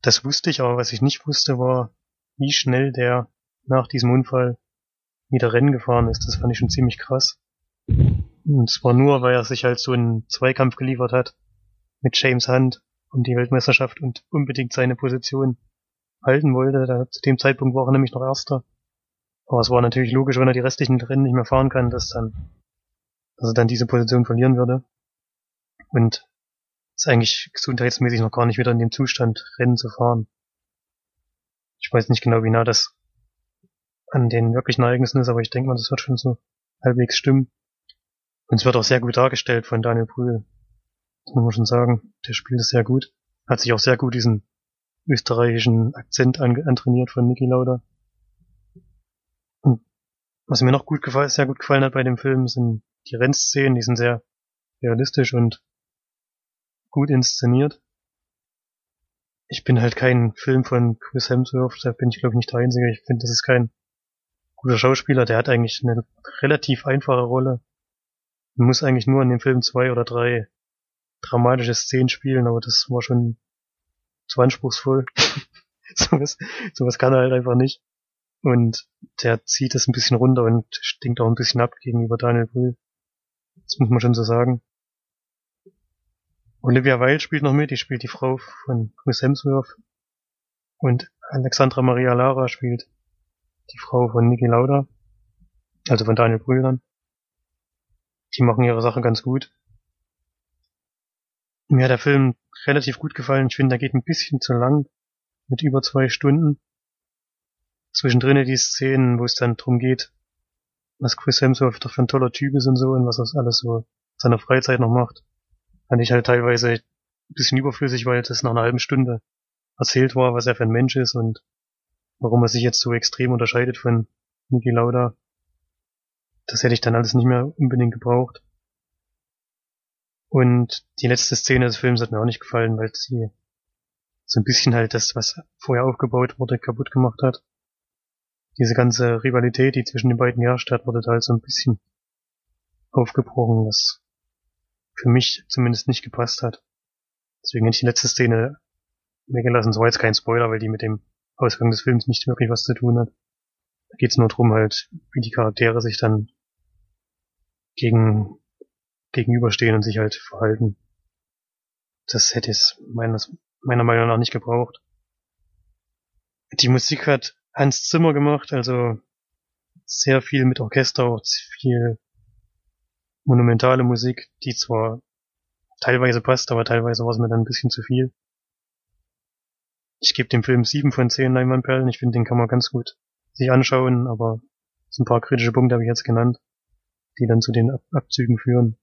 Das wusste ich, aber was ich nicht wusste, war, wie schnell der nach diesem Unfall wieder Rennen gefahren ist. Das fand ich schon ziemlich krass. Und zwar nur, weil er sich halt so einen Zweikampf geliefert hat mit James Hunt um die Weltmeisterschaft und unbedingt seine Position halten wollte. Zu dem Zeitpunkt war er nämlich noch Erster. Aber es war natürlich logisch, wenn er die restlichen Rennen nicht mehr fahren kann, dass dann, dass er dann diese Position verlieren würde. Und ist eigentlich gesundheitsmäßig noch gar nicht wieder in dem Zustand, Rennen zu fahren. Ich weiß nicht genau, wie nah das an den wirklichen Ereignissen ist, aber ich denke mal, das wird schon so halbwegs stimmen. Und es wird auch sehr gut dargestellt von Daniel Brühl. Das muss man schon sagen. Der spielt es sehr gut. Hat sich auch sehr gut diesen österreichischen Akzent antrainiert von Niki Lauda. Was mir noch gut gefallen, sehr gut gefallen hat bei dem Film, sind die Rennszenen, die sind sehr realistisch und gut inszeniert. Ich bin halt kein Film von Chris Hemsworth, da bin ich glaube ich nicht der Einzige. Ich finde, das ist kein guter Schauspieler, der hat eigentlich eine relativ einfache Rolle. Man muss eigentlich nur in dem Film zwei oder drei dramatische Szenen spielen, aber das war schon zu anspruchsvoll. sowas, sowas kann er halt einfach nicht. Und der zieht es ein bisschen runter und stinkt auch ein bisschen ab gegenüber Daniel Brühl. Das muss man schon so sagen. Olivia Wilde spielt noch mit, die spielt die Frau von Chris Hemsworth. Und Alexandra Maria Lara spielt die Frau von Niki Lauda. Also von Daniel Brühl dann. Die machen ihre Sache ganz gut. Mir hat der Film relativ gut gefallen. Ich finde, der geht ein bisschen zu lang. Mit über zwei Stunden zwischendrin die Szenen, wo es dann drum geht, was Chris Hemsworth doch für ein toller Typ ist und so und was er alles so seiner Freizeit noch macht, fand ich halt teilweise ein bisschen überflüssig, weil das nach einer halben Stunde erzählt war, was er für ein Mensch ist und warum er sich jetzt so extrem unterscheidet von Niki Lauda. Das hätte ich dann alles nicht mehr unbedingt gebraucht. Und die letzte Szene des Films hat mir auch nicht gefallen, weil sie so ein bisschen halt das, was vorher aufgebaut wurde, kaputt gemacht hat diese ganze Rivalität, die zwischen den beiden geherrscht hat, wurde halt so ein bisschen aufgebrochen, was für mich zumindest nicht gepasst hat. Deswegen hätte ich die letzte Szene weggelassen. So war jetzt kein Spoiler, weil die mit dem Ausgang des Films nicht wirklich was zu tun hat. Da geht's nur drum halt, wie die Charaktere sich dann gegen, gegenüberstehen und sich halt verhalten. Das hätte es meines, meiner Meinung nach nicht gebraucht. Die Musik hat Hans Zimmer gemacht, also sehr viel mit Orchester, auch viel monumentale Musik, die zwar teilweise passt, aber teilweise war es mir dann ein bisschen zu viel. Ich gebe dem Film sieben von zehn Leinwandperlen. Ich finde, den kann man ganz gut sich anschauen, aber so ein paar kritische Punkte habe ich jetzt genannt, die dann zu den Ab Abzügen führen.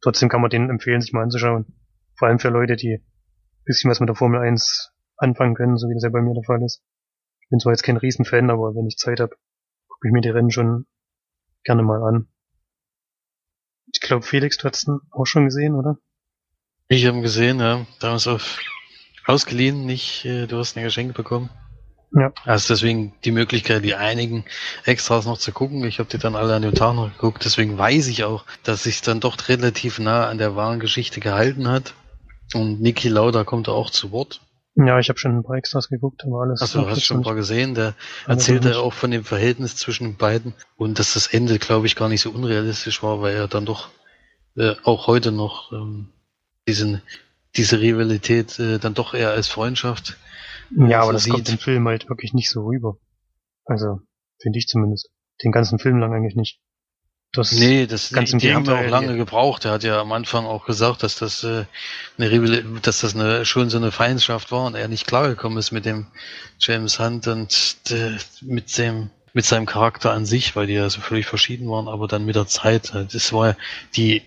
Trotzdem kann man den empfehlen, sich mal anzuschauen. Vor allem für Leute, die ein bisschen was mit der Formel 1 anfangen können, so wie das ja bei mir der Fall ist bin zwar jetzt kein Riesenfan, aber wenn ich Zeit habe, gucke ich mir die Rennen schon gerne mal an. Ich glaube, Felix, du hast ihn auch schon gesehen, oder? Ich habe ihn gesehen, ja. Damals auf ausgeliehen, nicht, äh, du hast ein Geschenk bekommen. Ja. Also deswegen die Möglichkeit, die einigen Extras noch zu gucken. Ich habe die dann alle an dem Tag noch geguckt. Deswegen weiß ich auch, dass sich dann doch relativ nah an der wahren Geschichte gehalten hat. Und Niki Lauda kommt da auch zu Wort. Ja, ich habe schon ein paar Extras geguckt, aber alles. Achso, hast schon ein paar gesehen. Der erzählte nicht. auch von dem Verhältnis zwischen den beiden und dass das Ende, glaube ich, gar nicht so unrealistisch war, weil er dann doch äh, auch heute noch ähm, diesen, diese Rivalität äh, dann doch eher als Freundschaft. Ja, so aber das sieht. kommt im Film halt wirklich nicht so rüber. Also, finde ich zumindest. Den ganzen Film lang eigentlich nicht. Das Nee, das ganz die, haben ja auch lange gebraucht. Er hat ja am Anfang auch gesagt, dass das äh, eine dass das eine schon so eine Feindschaft war und er nicht klargekommen ist mit dem James Hunt und äh, mit dem mit seinem Charakter an sich, weil die ja so völlig verschieden waren, aber dann mit der Zeit, äh, das war ja die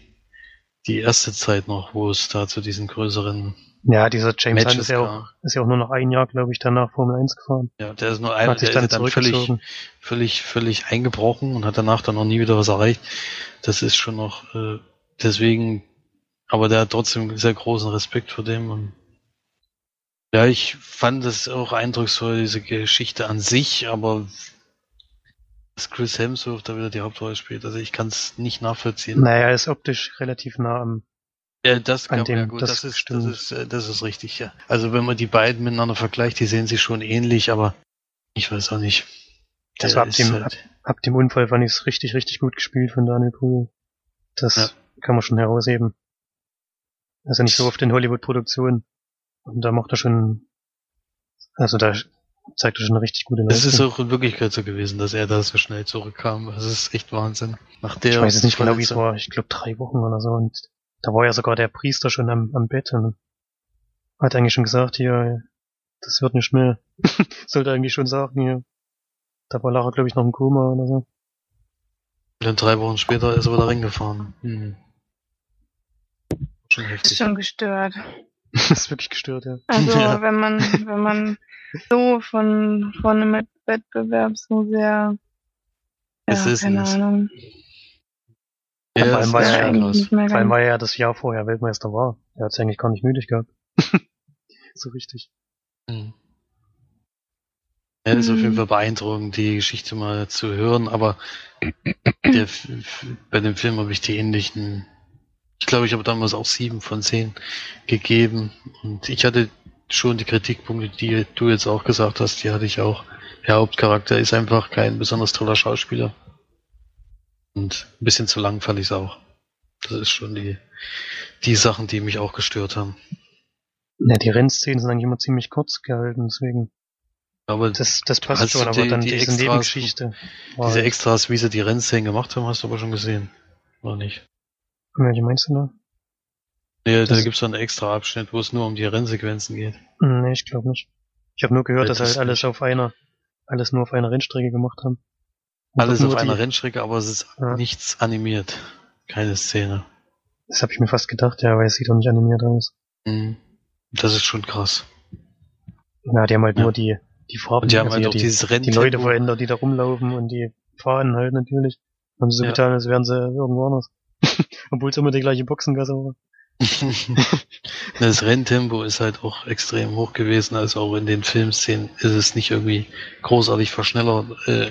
die erste Zeit noch, wo es da zu diesen größeren Ja, dieser James Hunt ist ja auch, ist ja auch nur noch ein Jahr, glaube ich, danach Formel 1 gefahren. Ja, der ist nur einer, Hat sich der dann ist dann völlig, völlig, völlig eingebrochen und hat danach dann noch nie wieder was erreicht. Das ist schon noch, äh, deswegen, aber der hat trotzdem sehr großen Respekt vor dem und ja, ich fand das auch eindrucksvoll, diese Geschichte an sich, aber dass Chris Hemsworth da wieder die Hauptrolle spielt, also ich kann es nicht nachvollziehen. Naja, er ist optisch relativ nah am, Ja, das An kann dem- ja gut, das das, ist, das ist, äh, das ist richtig, ja. Also wenn man die beiden miteinander vergleicht, die sehen sich schon ähnlich, aber ich weiß auch nicht. Das war ab ist dem- halt- ab dem Unfall fand ich es richtig, richtig gut gespielt von Daniel Brühl. Das Ja. kann man schon herausheben. Also nicht so oft in Hollywood-Produktionen. Und da macht er schon, also da zeigt er schon eine richtig gute Es ist Leistung. auch in Wirklichkeit so gewesen, dass er da so schnell zurückkam. Das ist echt Wahnsinn. Nach der ich weiß jetzt nicht genau, wie es war. Ich glaube drei Wochen oder so. Und da war ja sogar der Priester schon am, am Bett und hat eigentlich schon gesagt, hier, das wird nicht mehr. Sollte eigentlich schon sagen, hier. Da war Lara, glaube ich, noch im Koma oder so. Und dann drei Wochen später ist er wieder reingefahren. Hm. Schon Das ist heftig. schon gestört. das ist wirklich gestört, ja. Also Ja. wenn man, wenn man so von, von einem Wettbewerb so sehr, Es ja, ist keine es. Ahnung. Ja, Vor allem war er mehr Vor allem war ja das Jahr vorher Weltmeister war. Er hat es eigentlich gar nicht nötig gehabt. so richtig. Hm. Ja, ist auf jeden Mhm. Fall beeindruckend, die Geschichte mal zu hören, aber der, bei dem Film habe ich die ähnlichen, ich glaube, ich habe damals auch sieben von zehn gegeben und ich hatte schon die Kritikpunkte, die du jetzt auch gesagt hast, die hatte ich auch. Der Hauptcharakter ist einfach kein besonders toller Schauspieler und ein bisschen zu lang fand ich es auch. Das ist schon die, die Sachen, die mich auch gestört haben. Ja, die Rennszenen sind eigentlich immer ziemlich kurz gehalten, deswegen. Aber Das, das passt schon, aber die- dann die diese Extras- Nebengeschichte. Diese halt- Extras, wie sie die Rennszenen gemacht haben, hast du aber schon gesehen. Oder nicht? Welche meinst du da? Nee, da Das- gibt's so einen extra Abschnitt, wo es nur um die Rennsequenzen geht. Hm, Nee, ich glaube nicht. Ich habe nur gehört, Ja, dass das halt alles nicht. auf einer, alles nur auf einer Rennstrecke gemacht haben. Alles auf einer die- Rennstrecke, aber es ist Ja. nichts animiert. Keine Szene. Das habe ich mir fast gedacht, ja, weil es sieht doch nicht animiert aus. Mhm. Das ist schon krass. Ja, die haben halt Ja. nur die, die Farben, Und die haben also halt auch die, dieses die Renntempo. Leute verändert, die da rumlaufen und die fahren halt natürlich. Haben sie so Ja. getan, als wären sie irgendwo anders. Obwohl es immer die gleiche Boxengasse war. das Renntempo ist halt auch extrem hoch gewesen, also auch in den Filmszenen ist es nicht irgendwie großartig verschnellert äh,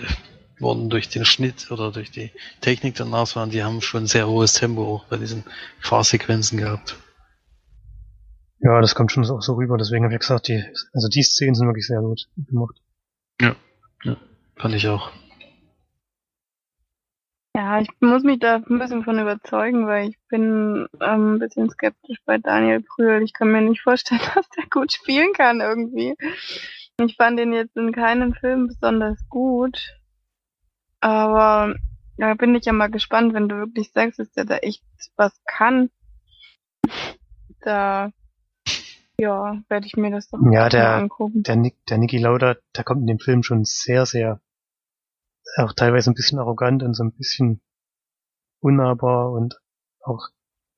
worden durch den Schnitt oder durch die Technik danach, sondern die haben schon sehr hohes Tempo auch bei diesen Fahrsequenzen gehabt. Ja, das kommt schon so, so rüber, deswegen habe ich gesagt, die, also die Szenen sind wirklich sehr gut gemacht. Fand ich auch. Ja, ich muss mich da ein bisschen von überzeugen, weil ich bin ähm, ein bisschen skeptisch bei Daniel Brühl. Ich kann mir nicht vorstellen, dass der gut spielen kann irgendwie. Ich fand ihn jetzt in keinem Film besonders gut. Aber da bin ich ja mal gespannt, wenn du wirklich sagst, dass der da echt was kann. Da, ja, werde ich mir das doch Ja, mal der- angucken. Der, Nick, der Niki Lauda, der kommt in dem Film schon sehr, sehr, auch teilweise ein bisschen arrogant und so ein bisschen unnahbar und auch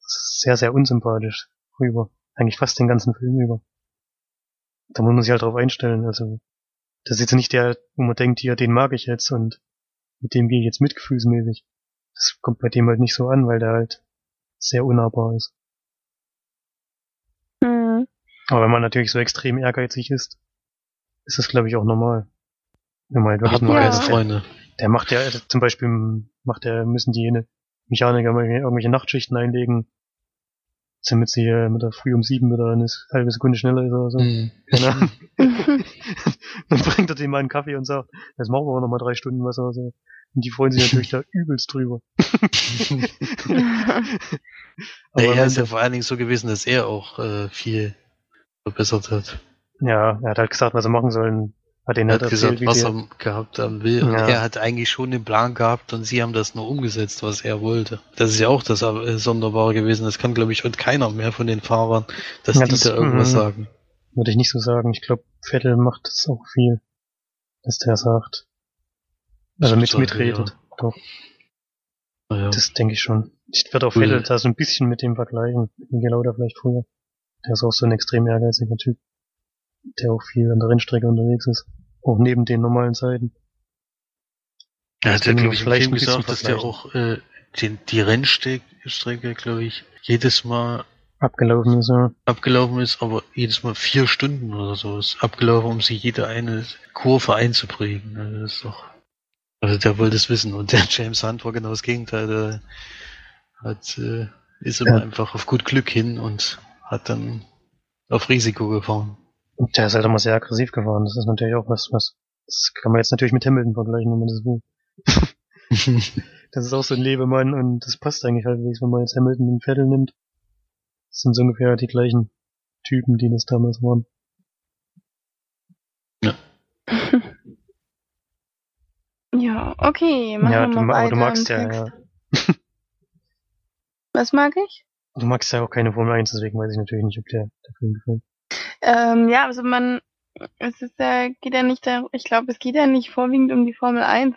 sehr, sehr unsympathisch rüber. Eigentlich fast den ganzen Film über. Da muss man sich halt drauf einstellen. Also, das ist jetzt nicht der, wo man denkt, hier, den mag ich jetzt und mit dem gehe ich jetzt mitgefühlsmäßig. Das kommt bei dem halt nicht so an, weil der halt sehr unnahbar ist. Hm. Aber wenn man natürlich so extrem ehrgeizig ist, ist das, glaube ich, auch normal. Wenn man halt wirklich Hat man Ja. Freunde. der macht ja zum Beispiel macht der müssen die Mechaniker irgendwelche Nachtschichten einlegen. Damit sie äh, mit der Früh um sieben wieder eine halbe Sekunde schneller ist oder so. Mhm. Ahnung. dann bringt er dem mal einen Kaffee und sagt, jetzt machen wir aber noch mal drei Stunden was oder so. Und die freuen sich natürlich da übelst drüber. Aber Ja, er ist ja vor allen Dingen so gewesen, dass er auch äh, viel verbessert hat. ja, er hat halt gesagt, was sie machen sollen. Hat Er halt hat erzählt, gesagt, was er gehabt haben will. Und Ja. er hat eigentlich schon den Plan gehabt und sie haben das nur umgesetzt, was er wollte. Das ist ja auch das äh, Sonderbare gewesen. Das kann, glaube ich, heute keiner mehr von den Fahrern, dass Ja, die das- da irgendwas mhm. sagen. würde ich nicht so sagen. Ich glaube, Vettel macht das auch viel, dass der sagt. Also mit, mitredet. Doch, Naja. das denke ich schon. Ich werde auch Cool. Vettel da so ein bisschen mit dem vergleichen. Niki Lauda vielleicht früher. Der ist auch so ein extrem ehrgeiziger Typ. Der auch viel an der Rennstrecke unterwegs ist. Auch neben den normalen Zeiten. Er Das hat ja, glaube ich, vielleicht gesagt, dass der auch äh, den, die Rennstrecke, glaube ich, jedes Mal Abgelaufen ist, ja. abgelaufen ist, aber jedes Mal vier Stunden oder so ist abgelaufen, um sich jede eine Kurve einzuprägen. Also das ist doch. Also der wollte es wissen und der James Hunt war genau das Gegenteil. Der hat äh, ist immer Ja. einfach auf gut Glück hin und hat dann auf Risiko gefahren. Und der ist halt immer sehr aggressiv gefahren. Das ist natürlich auch was, was, das kann man jetzt natürlich mit Hamilton vergleichen, wenn man das will. Das ist auch so ein Lebemann und das passt eigentlich halbwegs, wenn man jetzt Hamilton und Vettel nimmt. Das sind so ungefähr die gleichen Typen, die das damals waren. ja, okay. Machen ja, wir du, mal du weiter magst ja, ja, Was mag ich? du magst ja auch keine Formel 1, deswegen weiß ich natürlich nicht, ob der, der Film gefällt. Ähm, ja, also man, es ist ja, geht ja nicht ich glaube, es geht ja nicht vorwiegend um die Formel 1.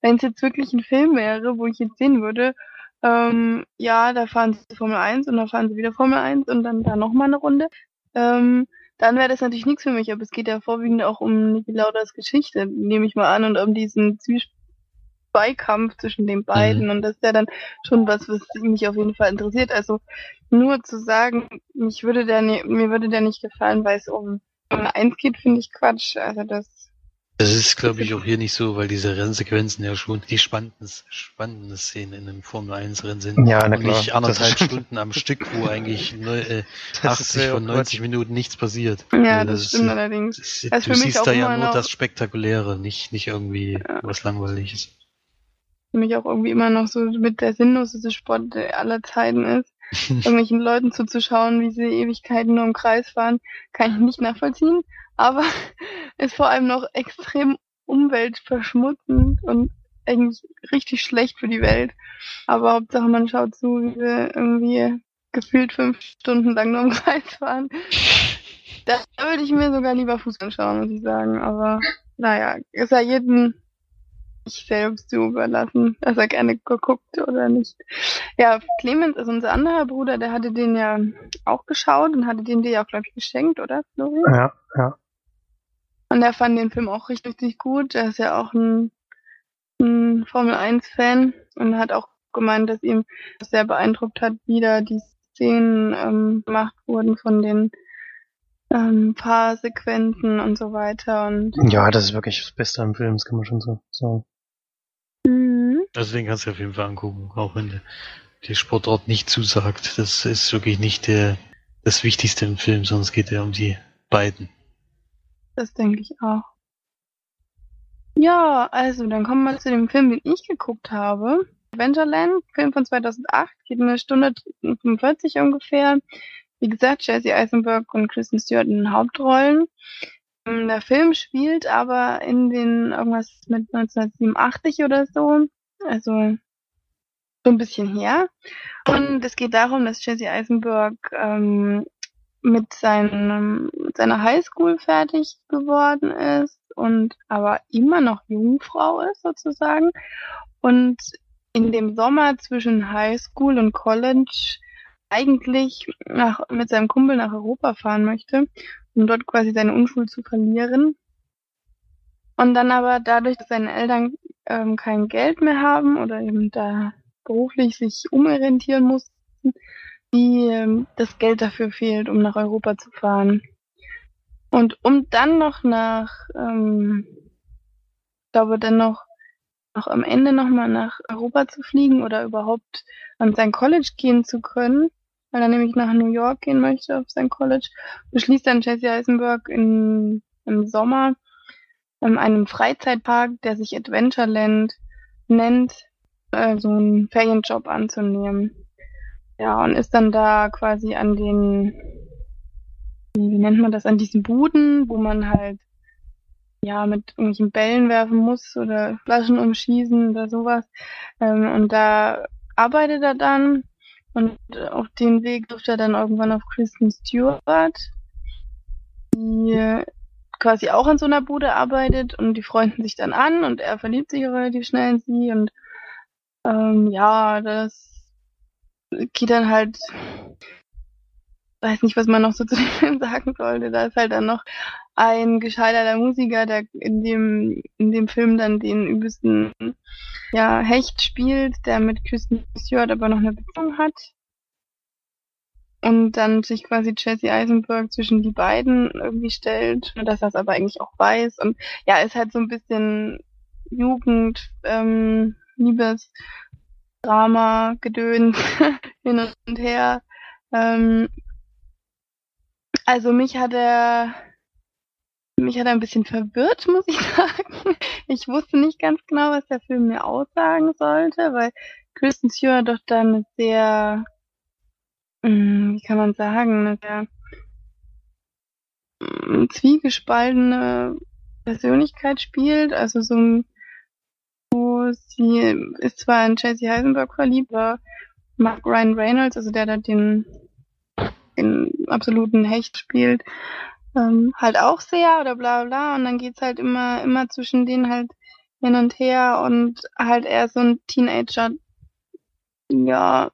Wenn es jetzt wirklich ein Film wäre, wo ich jetzt sehen würde, ähm, ja, da fahren sie Formel 1 und dann fahren sie wieder Formel 1 und dann da nochmal eine Runde, ähm, dann wäre das natürlich nichts für mich, aber es geht ja vorwiegend auch um Niki Laudas Geschichte, nehme ich mal an, und um diesen Zweikampf zwischen den beiden und das ist ja dann schon was, was mich auf jeden Fall interessiert. Also nur zu sagen, mich würde der ni- mir würde der nicht gefallen, weil es um Formel 1 geht, finde ich Quatsch. Also das Das ist, glaube ich, auch hier nicht so, weil diese Rennsequenzen ja schon die spannenden, spannenden Szenen in einem Formel 1 Rennen sind. Ja, na und klar. nicht anderthalb Das ist- Stunden am Stück, wo eigentlich neu, äh, Das ist 80 ja von auch 90 Minuten nichts passiert. ja, Weil das, ist, stimmt äh, allerdings. das, Das ist du für mich siehst auch da ja nur noch- das Spektakuläre, nicht, nicht irgendwie was Langweiliges. Für mich auch irgendwie immer noch so mit der sinnloseste Sport aller Zeiten ist. Irgendwelchen Leuten zuzuschauen, wie sie Ewigkeiten nur im Kreis fahren, kann ich nicht nachvollziehen. Aber ist vor allem noch extrem umweltverschmutzend und eigentlich richtig schlecht für die Welt. Aber Hauptsache man schaut zu, wie wir irgendwie gefühlt fünf Stunden lang nur im Kreis fahren. Da würde ich mir sogar lieber Fußball schauen, muss ich sagen. Aber naja, ist ja jedem ich selbst zu überlassen, dass er gerne geguckt oder nicht. Ja, Clemens ist unser anderer Bruder, der hatte den ja auch geschaut und hatte den dir ja auch, glaube ich, geschenkt, oder, Florian? Ja, ja. Und er fand den Film auch richtig, richtig gut. Er ist ja auch ein, ein Formel 1-Fan und hat auch gemeint, dass ihm das sehr beeindruckt hat, wie da die Szenen ähm, gemacht wurden von den ähm, Fahrsequenzen und so weiter. Und Ja, das ist wirklich das Beste am Film, das kann man schon so sagen. Mhm. Also den kannst du auf jeden Fall angucken, auch wenn der, Sportort nicht zusagt. Das ist wirklich nicht der, das Wichtigste im Film, sondern es geht ja um die beiden. Das denke ich auch. Ja, also dann kommen wir zu dem Film, den ich geguckt habe. Adventureland, Film von 2008, geht eine Stunde 45 ungefähr. Wie gesagt, Jesse Eisenberg und Kristen Stewart in den Hauptrollen. Ähm, Der Film spielt aber in den irgendwas mit 1987 oder so. Also so ein bisschen her. Und es geht darum, dass Jesse Eisenberg ähm, mit, seinem, mit seiner Highschool fertig geworden ist und aber immer noch Jungfrau ist sozusagen und in dem Sommer zwischen Highschool und College eigentlich nach, mit seinem Kumpel nach Europa fahren möchte, um dort quasi seine Unschuld zu verlieren. Und dann aber dadurch, dass seine Eltern ähm, kein Geld mehr haben oder eben da beruflich sich umorientieren mussten, die ähm, das Geld dafür fehlt, um nach Europa zu fahren. Und um dann noch nach, ähm, ich glaube dann noch, noch am Ende nochmal nach Europa zu fliegen oder überhaupt an sein College gehen zu können, weil er nämlich nach New York gehen möchte auf sein College. Beschließt dann Jesse Eisenberg in, im Sommer in einem Freizeitpark, der sich Adventureland nennt, äh, so einen Ferienjob anzunehmen. Ja, und ist dann da quasi an den, wie, wie nennt man das, an diesen Buden, wo man halt ja mit irgendwelchen Bällen werfen muss oder Flaschen umschießen oder sowas. Ähm, und da arbeitet er dann und auf dem Weg trifft er dann irgendwann auf Kristen Stewart, die quasi auch in so einer Bude arbeitet und die freunden sich dann an und er verliebt sich relativ schnell in sie und ähm, ja, das geht dann halt, weiß nicht, was man noch so zu dem Film sagen sollte. Da ist halt dann noch ein gescheiterter Musiker, der in dem, in dem Film dann den übelsten, ja, Hecht spielt, der mit Kristen Stewart aber noch eine Beziehung hat. Und dann sich quasi Jesse Eisenberg zwischen die beiden irgendwie stellt, dass er es aber eigentlich auch weiß. Und ja, ist halt so ein bisschen Jugend, ähm, Liebes, Drama, Gedöns, hin und her. Ähm, also mich hat er mich hat er ein bisschen verwirrt, muss ich sagen. Ich wusste nicht ganz genau, was der Film mir aussagen sollte, weil Kristen Stewart doch dann eine sehr, hm, wie kann man sagen, eine sehr hm, zwiegespaltene Persönlichkeit spielt. Also so ein sie ist zwar in Chelsea Heisenberg verliebt, aber mag Ryan Reynolds, also der da den, den absoluten Hecht spielt, ähm, halt auch sehr oder bla bla und dann geht's halt immer, immer zwischen denen halt hin und her und halt eher so ein Teenager, ja,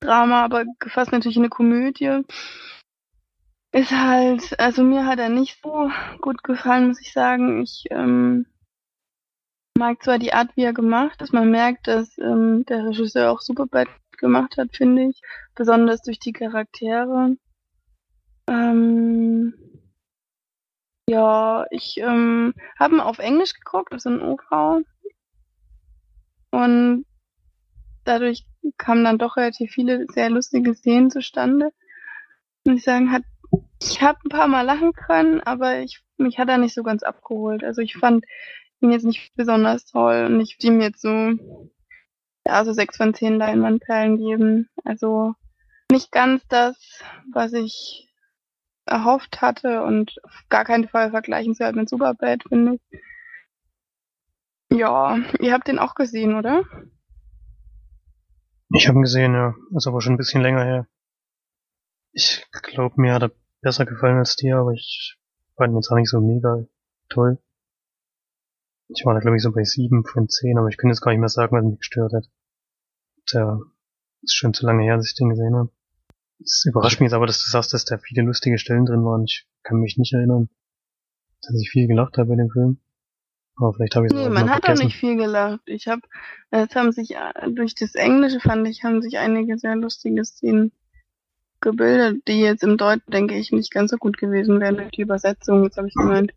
Drama, aber gefasst natürlich in eine Komödie. Ist halt, also mir hat er nicht so gut gefallen, muss ich sagen. Ich ähm, mag zwar die Art, wie er gemacht ist, man merkt, dass ähm, der Regisseur auch Superbad gemacht hat, finde ich. Besonders durch die Charaktere. Ähm, ja, ich ähm, habe ihn auf Englisch geguckt, also in OV. Und dadurch kamen dann doch relativ viele sehr lustige Szenen zustande. Muss ich sagen, hat ich habe ein paar Mal lachen können, aber ich mich hat er nicht so ganz abgeholt. Also ich fand ihn jetzt nicht besonders toll und ich würde ihm jetzt so, ja, so sechs von zehn Leinwandperlen geben. Also nicht ganz das, was ich erhofft hatte und auf gar keinen Fall vergleichen zu halt mit Superbad, finde ich. Ja, ihr habt den auch gesehen, oder? Ich habe ihn gesehen, ja. Ist aber schon ein bisschen länger her. Ich glaube, mir hat er besser gefallen als dir, aber ich fand ihn jetzt auch nicht so mega toll. Ich war da glaube ich so bei sieben von zehn, aber ich kann jetzt gar nicht mehr sagen, was mich gestört hat. Der ist schon zu lange her, dass ich den gesehen habe. Es überrascht mich jetzt aber, dass du sagst, dass da viele lustige Stellen drin waren. Ich kann mich nicht erinnern, dass ich viel gelacht habe bei dem Film. Aber vielleicht habe ich es Nee, man hat auch vergessen. nicht viel gelacht. Ich habe, es haben sich, äh, durch das Englische fand ich, haben sich einige sehr lustige Szenen gebildet, die jetzt im Deutschen, denke ich, nicht ganz so gut gewesen wären durch die Übersetzung, jetzt habe ich gemeint.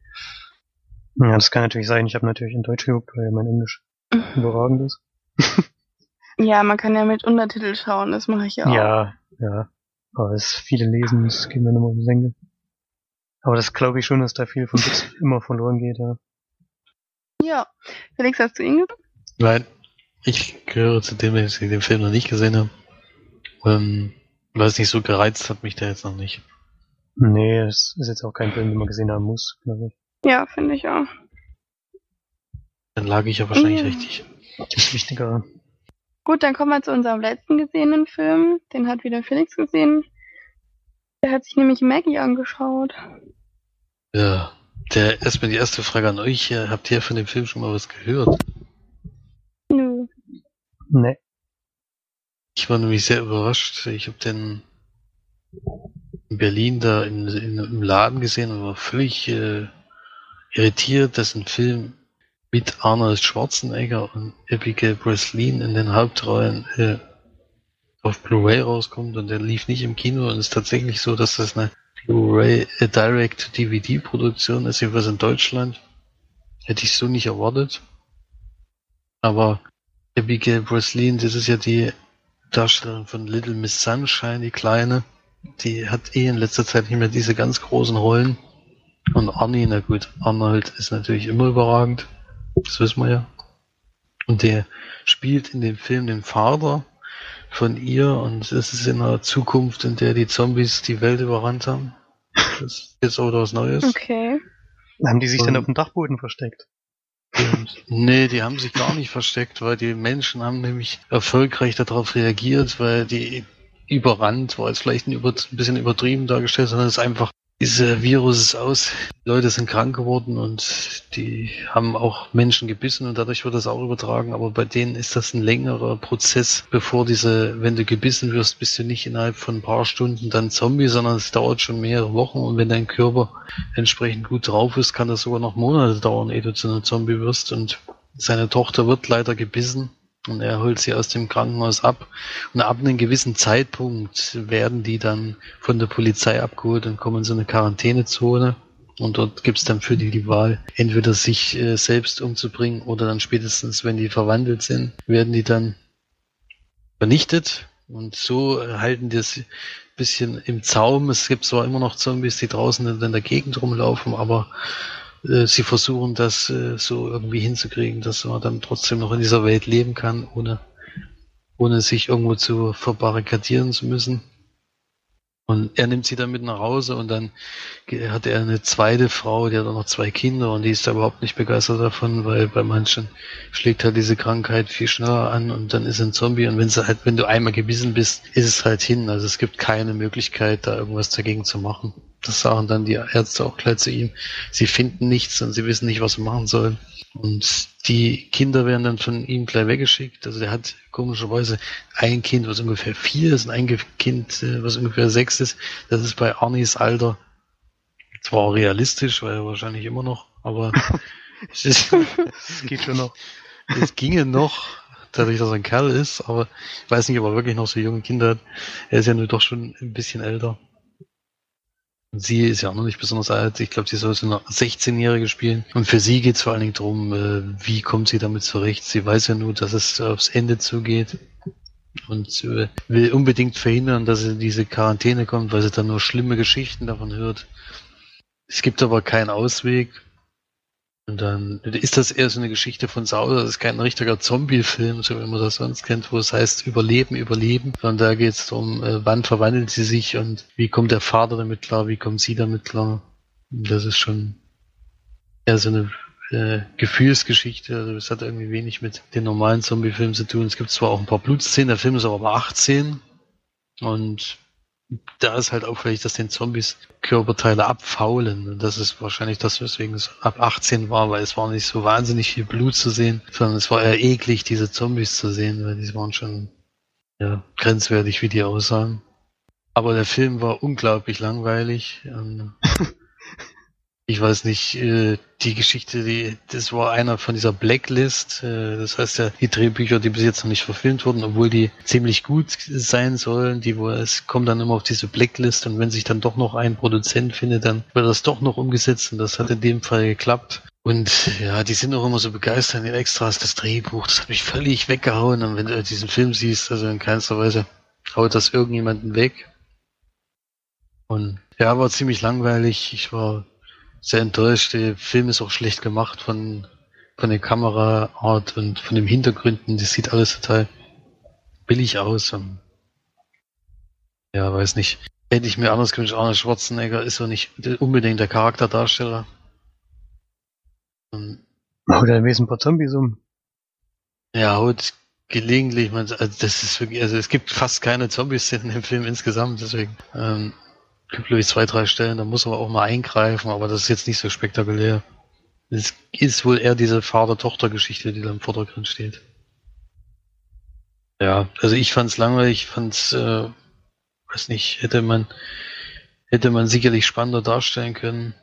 Ja, das kann natürlich sein. Ich habe natürlich in Deutsch geguckt, weil mein Englisch überragend ist. Ja, man kann ja mit Untertitel schauen, das mache ich ja auch. Ja, ja. Aber das viele lesen, das geht mir nochmal die Senke. Aber das glaube ich schon, dass da viel von Witz immer verloren geht, ja. Ja. Felix, hast du ihn gesehen? Nein, ich gehöre zu dem, dass ich den Film noch nicht gesehen habe. Ähm, weil es nicht so gereizt hat mich der jetzt noch nicht. Nee, das ist jetzt auch kein Film, den man gesehen haben muss, glaube ich. Ja, finde ich auch. Dann lag ich ja wahrscheinlich Mhm. richtig. Gibt's wichtigere. Gut, dann kommen wir zu unserem letzten gesehenen Film. Den hat wieder Felix gesehen. Der hat sich nämlich Maggie angeschaut. Ja. Der, erstmal die erste Frage an euch. Habt ihr von dem Film schon mal was gehört? Nö. Nee. Ich war nämlich sehr überrascht. Ich habe den in Berlin da in, in, im Laden gesehen und war völlig äh, irritiert, dass ein Film mit Arnold Schwarzenegger und Abigail Breslin in den Hauptrollen äh, auf Blu-ray rauskommt und der lief nicht im Kino und es ist tatsächlich so, dass das eine Blu-ray äh, Direct-to-DVD-Produktion ist, jedenfalls in Deutschland. Hätte ich so nicht erwartet. Aber Abigail Breslin, das ist ja die Darstellerin von Little Miss Sunshine, die Kleine, die hat eh in letzter Zeit nicht mehr diese ganz großen Rollen. Und Arnie, na gut, Arnold ist natürlich immer überragend. Das wissen wir ja. Und der spielt in dem Film den Vater von ihr und es ist in einer Zukunft, in der die Zombies die Welt überrannt haben. Das ist jetzt auch was Neues. Okay. Haben die sich Und- denn auf dem Dachboden versteckt? Und, nee, die haben sich gar nicht versteckt, weil die Menschen haben nämlich erfolgreich darauf reagiert, weil die überrannt war jetzt vielleicht ein, über, ein bisschen übertrieben dargestellt, sondern es ist einfach, dieser Virus ist aus, die Leute sind krank geworden und die haben auch Menschen gebissen und dadurch wird das auch übertragen, aber bei denen ist das ein längerer Prozess, bevor diese, wenn du gebissen wirst, bist du nicht innerhalb von ein paar Stunden dann Zombie, sondern es dauert schon mehrere Wochen. Und wenn dein Körper entsprechend gut drauf ist, kann das sogar noch Monate dauern, ehe du zu einem Zombie wirst. Und seine Tochter wird leider gebissen und er holt sie aus dem Krankenhaus ab. Und ab einem gewissen Zeitpunkt werden die dann von der Polizei abgeholt und kommen in so eine Quarantänezone. Und dort gibt's dann für die die Wahl, entweder sich äh, selbst umzubringen oder dann spätestens, wenn die verwandelt sind, werden die dann vernichtet. Und so halten die es bisschen im Zaum. Es gibt zwar immer noch Zombies, die draußen in der Gegend rumlaufen, aber sie versuchen das äh, so irgendwie hinzukriegen, dass man dann trotzdem noch in dieser Welt leben kann, ohne, ohne sich irgendwo zu verbarrikadieren zu müssen. Und er nimmt sie dann mit nach Hause und dann hat er eine zweite Frau, die hat auch noch zwei Kinder und die ist da überhaupt nicht begeistert davon, weil bei manchen schlägt halt diese Krankheit viel schneller an und dann ist ein Zombie und wenn sie halt, wenn du einmal gebissen bist, ist es halt hin. Also es gibt keine Möglichkeit, da irgendwas dagegen zu machen. Das sagen dann die Ärzte auch gleich zu ihm. Sie finden nichts und sie wissen nicht, was sie machen sollen. Und die Kinder werden dann von ihm gleich weggeschickt. Also der hat komischerweise ein Kind, was ungefähr vier ist, und ein Kind, äh, was ungefähr sechs ist. Das ist bei Arnis Alter zwar realistisch, weil er wahrscheinlich immer noch, aber es ist, Das geht schon noch. es ginge noch, dadurch, dass er ein Kerl ist, aber ich weiß nicht, ob er wirklich noch so junge Kinder hat. Er ist ja nur doch schon ein bisschen älter. Sie ist ja auch noch nicht besonders alt. Ich glaube, sie soll so eine 16-Jährige spielen. Und für sie geht es vor allen Dingen darum, äh, wie kommt sie damit zurecht. Sie weiß ja nur, dass es aufs Ende zugeht. Und äh, will unbedingt verhindern, dass sie in diese Quarantäne kommt, weil sie dann nur schlimme Geschichten davon hört. Es gibt aber keinen Ausweg. Und dann ist das eher so eine Geschichte von Sauer. Das ist kein richtiger Zombie-Film, so wie man das sonst kennt, wo es heißt Überleben, Überleben. Sondern da geht es darum, äh, wann verwandelt sie sich und wie kommt der Vater damit klar, wie kommt sie damit klar. Das ist schon eher so eine äh, Gefühlsgeschichte. Also es hat irgendwie wenig mit den normalen Zombie-Filmen zu tun. Es gibt zwar auch ein paar Blutszenen, der Film ist aber ab 18. Und da ist halt auffällig, dass den Zombies Körperteile abfaulen. Und das ist wahrscheinlich das, weswegen es ab 18 war, weil es war nicht so wahnsinnig viel Blut zu sehen, sondern es war eher eklig, diese Zombies zu sehen, weil die waren schon ja, grenzwertig, wie die aussahen. Aber der Film war unglaublich langweilig. Ich weiß nicht, äh, die Geschichte, die, das war einer von dieser Blacklist. Äh, das heißt ja, die Drehbücher, die bis jetzt noch nicht verfilmt wurden, obwohl die ziemlich gut sein sollen, die wo es kommen dann immer auf diese Blacklist und wenn sich dann doch noch ein Produzent findet, dann wird das doch noch umgesetzt und das hat in dem Fall geklappt. Und ja, die sind auch immer so begeistert in den Extras, das Drehbuch, das hat mich völlig weggehauen. Und wenn du diesen Film siehst, also in keinster Weise haut das irgendjemanden weg. Und ja, war ziemlich langweilig. Ich war sehr enttäuscht. Der Film ist auch schlecht gemacht von, von der Kameraart und von den Hintergründen. Das sieht alles total billig aus. Ja, weiß nicht. Hätte ich mir anders gewünscht. Arnold Schwarzenegger ist so nicht unbedingt der Charakterdarsteller. Oh, da lesen ein paar Zombies um. ja, haut gelegentlich, man, also das ist wirklich, also es gibt fast keine Zombies-Szenen im Film insgesamt, deswegen ähm, gibt glaube ich zwei, drei Stellen, da muss man auch mal eingreifen, aber das ist jetzt nicht so spektakulär. Es ist wohl eher diese Vater-Tochter-Geschichte, die da im Vordergrund steht. Ja, also ich fand's langweilig, ich fand's, äh, weiß nicht, hätte man, hätte man sicherlich spannender darstellen können.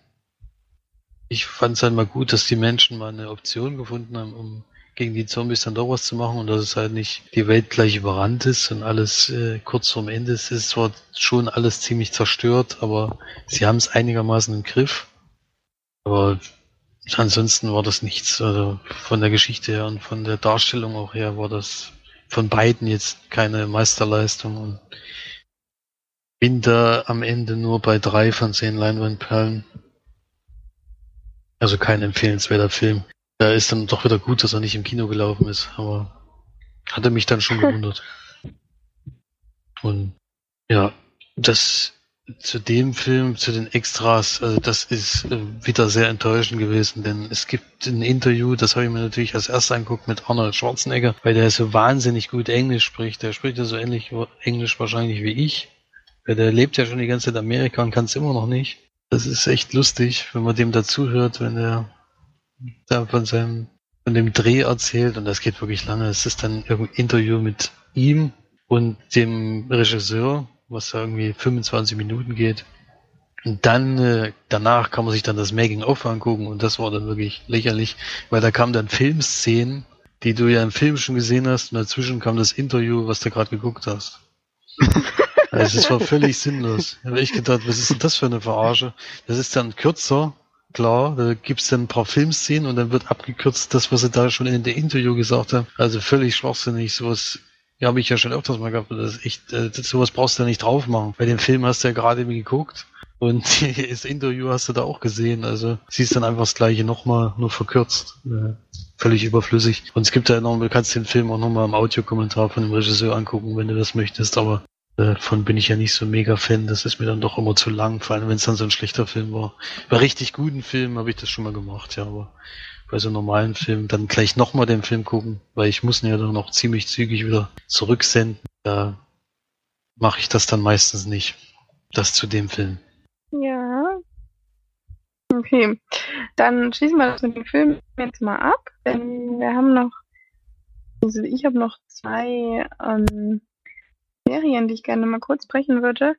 Ich fand's halt mal gut, dass die Menschen mal eine Option gefunden haben, um gegen die Zombies dann doch was zu machen und dass es halt nicht die Welt gleich überrannt ist und alles äh, kurz vorm Ende ist. Es ist zwar schon alles ziemlich zerstört, aber sie haben es einigermaßen im Griff. Aber ansonsten war das nichts. Also von der Geschichte her und von der Darstellung auch her war das von beiden jetzt keine Meisterleistung und bin da am Ende nur bei drei von zehn Leinwandperlen. Also kein empfehlenswerter Film. Da ist dann doch wieder gut, dass er nicht im Kino gelaufen ist, aber hatte mich dann schon gewundert. Und ja, das zu dem Film, zu den Extras, also das ist äh, wieder sehr enttäuschend gewesen, denn es gibt ein Interview, das habe ich mir natürlich als erstes angeguckt mit Arnold Schwarzenegger, weil der so wahnsinnig gut Englisch spricht. Der spricht ja so ähnlich Englisch wahrscheinlich wie ich. Weil der lebt ja schon die ganze Zeit in Amerika und kann es immer noch nicht. Das ist echt lustig, wenn man dem dazuhört, wenn er da von seinem von dem Dreh erzählt und das geht wirklich lange. Es ist dann irgendein Interview mit ihm und dem Regisseur was da irgendwie 25 Minuten geht. Und dann, äh, danach kann man sich dann das Making-of angucken und das war dann wirklich lächerlich, weil da kamen dann Filmszenen, die du ja im Film schon gesehen hast und dazwischen kam das Interview, was du gerade geguckt hast. Also es war völlig sinnlos. Da habe ich gedacht, was ist denn das für eine Verarsche? Das ist dann kürzer, klar, da gibt's dann ein paar Filmszenen und dann wird abgekürzt das, was sie da schon in dem Interview gesagt haben. Also völlig schwachsinnig, sowas ja, habe ich ja schon öfters mal gehabt. Das ist äh, sowas brauchst du ja nicht drauf machen. Bei dem Film hast du ja gerade geguckt. Und das Interview hast du da auch gesehen. Also siehst dann einfach das gleiche nochmal, nur verkürzt. Äh, völlig überflüssig. Und es gibt ja noch, du kannst den Film auch nochmal im Audiokommentar von dem Regisseur angucken, wenn du das möchtest. Aber äh, davon bin ich ja nicht so mega Fan. Das ist mir dann doch immer zu lang, vor allem wenn es dann so ein schlechter Film war. Bei richtig guten Filmen habe ich das schon mal gemacht, ja, aber bei so normalen Filmen dann gleich nochmal den Film gucken, weil ich muss ihn ja dann noch ziemlich zügig wieder zurücksenden. Da mache ich das dann meistens nicht. Das zu dem Film. Ja. Okay. Dann schließen wir das mit dem Film jetzt mal ab, denn wir haben noch, also ich habe noch zwei ähm, Serien, die ich gerne mal kurz sprechen würde.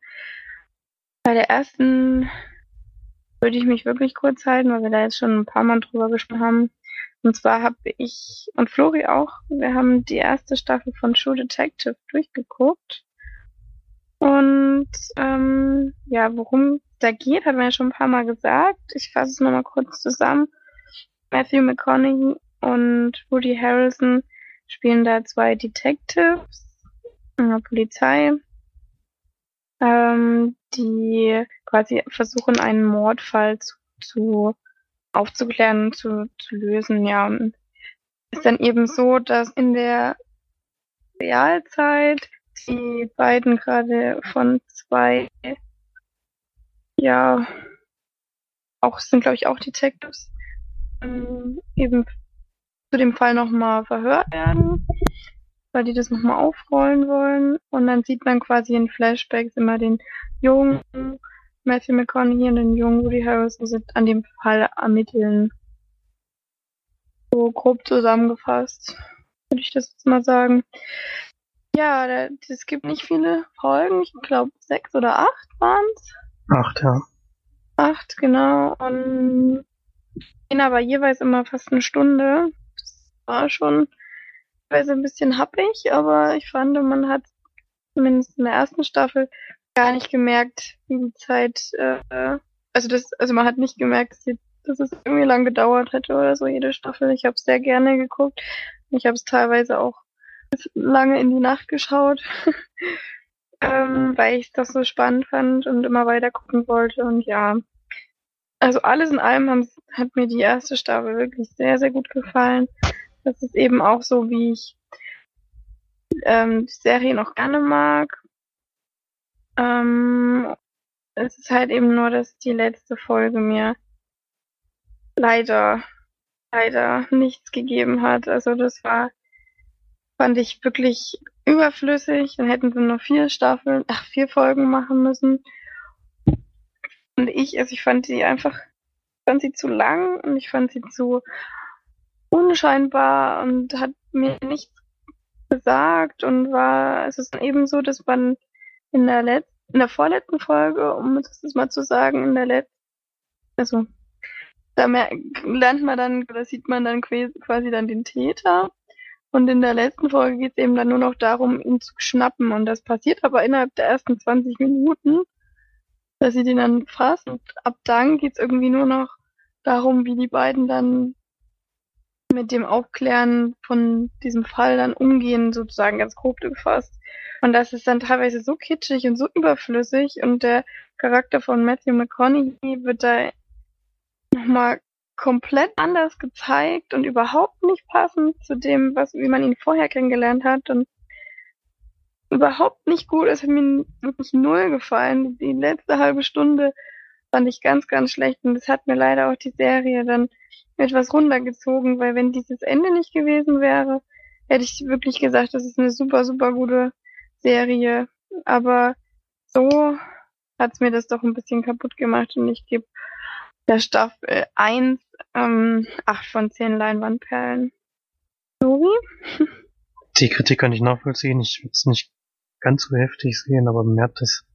Bei der ersten würde ich mich wirklich kurz halten, weil wir da jetzt schon ein paar Mal drüber gesprochen haben. Und zwar habe ich und Flori auch, wir haben die erste Staffel von True Detective durchgeguckt. Und ähm, ja, worum da geht, hat man ja schon ein paar Mal gesagt. Ich fasse es nochmal kurz zusammen. Matthew McConaughey und Woody Harrelson spielen da zwei Detectives Polizei ähm, die quasi versuchen, einen Mordfall zu, zu aufzuklären, zu, zu lösen, ja. Ist dann eben so, dass in der Realzeit die beiden gerade von zwei, ja, auch sind glaube ich auch Detectives, ähm, eben zu dem Fall nochmal verhört werden weil die das nochmal aufrollen wollen. Und dann sieht man quasi in Flashbacks immer den jungen Matthew McConaughey und den jungen Woody Harrison sind an dem Fall ermitteln. So grob zusammengefasst, würde ich das jetzt mal sagen. Ja, es gibt nicht viele Folgen. Ich glaube, sechs oder acht waren es. Acht, ja. Acht, genau. Und gehen aber jeweils immer fast eine Stunde. Das war schon teilweise ein bisschen happig, aber ich fand, man hat zumindest in der ersten Staffel gar nicht gemerkt, wie die Zeit, äh, also das, also man hat nicht gemerkt, dass, es irgendwie lang gedauert hätte oder so, jede Staffel. Ich habe sehr gerne geguckt. Ich habe es teilweise auch lange in die Nacht geschaut, ähm, weil ich das so spannend fand und immer weiter gucken wollte. Und ja, also alles in allem hat mir die erste Staffel wirklich sehr, sehr gut gefallen. Das ist eben auch so, wie ich ähm, die Serie noch gerne mag. Ähm, es ist halt eben nur, dass die letzte Folge mir leider, leider nichts gegeben hat. Also das war, fand ich wirklich überflüssig. Dann hätten sie nur vier Staffeln, ach, vier Folgen machen müssen. Und ich, also ich fand sie einfach, fand sie zu lang und ich fand sie zu unscheinbar und hat mir nichts gesagt und war, es ist eben so, dass man in der letzten, in der vorletzten Folge, um das mal zu sagen, in der letzten, also da lernt man dann, da sieht man dann quasi dann den Täter. Und in der letzten Folge geht es eben dann nur noch darum, ihn zu schnappen. Und das passiert aber innerhalb der ersten 20 Minuten, dass sie den dann fasst. Und ab dann geht es irgendwie nur noch darum, wie die beiden dann mit dem Aufklären von diesem Fall dann umgehen, sozusagen ganz grob gefasst. Und das ist dann teilweise so kitschig und so überflüssig und der Charakter von Matthew McConaughey wird da nochmal komplett anders gezeigt und überhaupt nicht passend zu dem, was, wie man ihn vorher kennengelernt hat und überhaupt nicht gut. Es hat mir wirklich null gefallen. Die letzte halbe Stunde fand ich ganz, ganz schlecht und das hat mir leider auch die Serie dann etwas runtergezogen, weil wenn dieses Ende nicht gewesen wäre, hätte ich wirklich gesagt, das ist eine super, super gute Serie. Aber so hat's mir das doch ein bisschen kaputt gemacht und ich gebe der Staffel 1 ähm, 8 von 10 Leinwandperlen. Lori? Die Kritik kann ich nachvollziehen. Ich würde es nicht ganz so heftig sehen, aber mir hat das.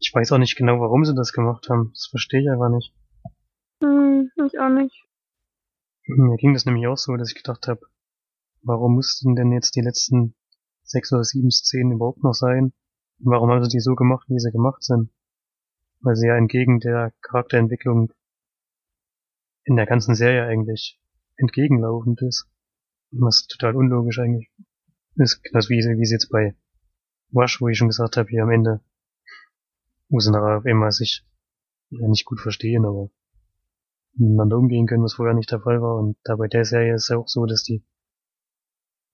Ich weiß auch nicht genau, warum sie das gemacht haben. Das verstehe ich einfach nicht. Hm, ich auch nicht. Mir ging das nämlich auch so, dass ich gedacht habe, warum mussten denn jetzt die letzten sechs oder sieben Szenen überhaupt noch sein? Und warum haben sie die so gemacht, wie sie gemacht sind? Weil sie ja entgegen der Charakterentwicklung in der ganzen Serie eigentlich entgegenlaufend ist. Was total unlogisch eigentlich ist. Genauso wie, wie sie jetzt bei Wash, wo ich schon gesagt habe, hier am Ende, sie nachher auf einmal sich ja, nicht gut verstehen, aber miteinander umgehen können, was vorher nicht der Fall war. Und da bei der Serie ist es ja auch so, dass die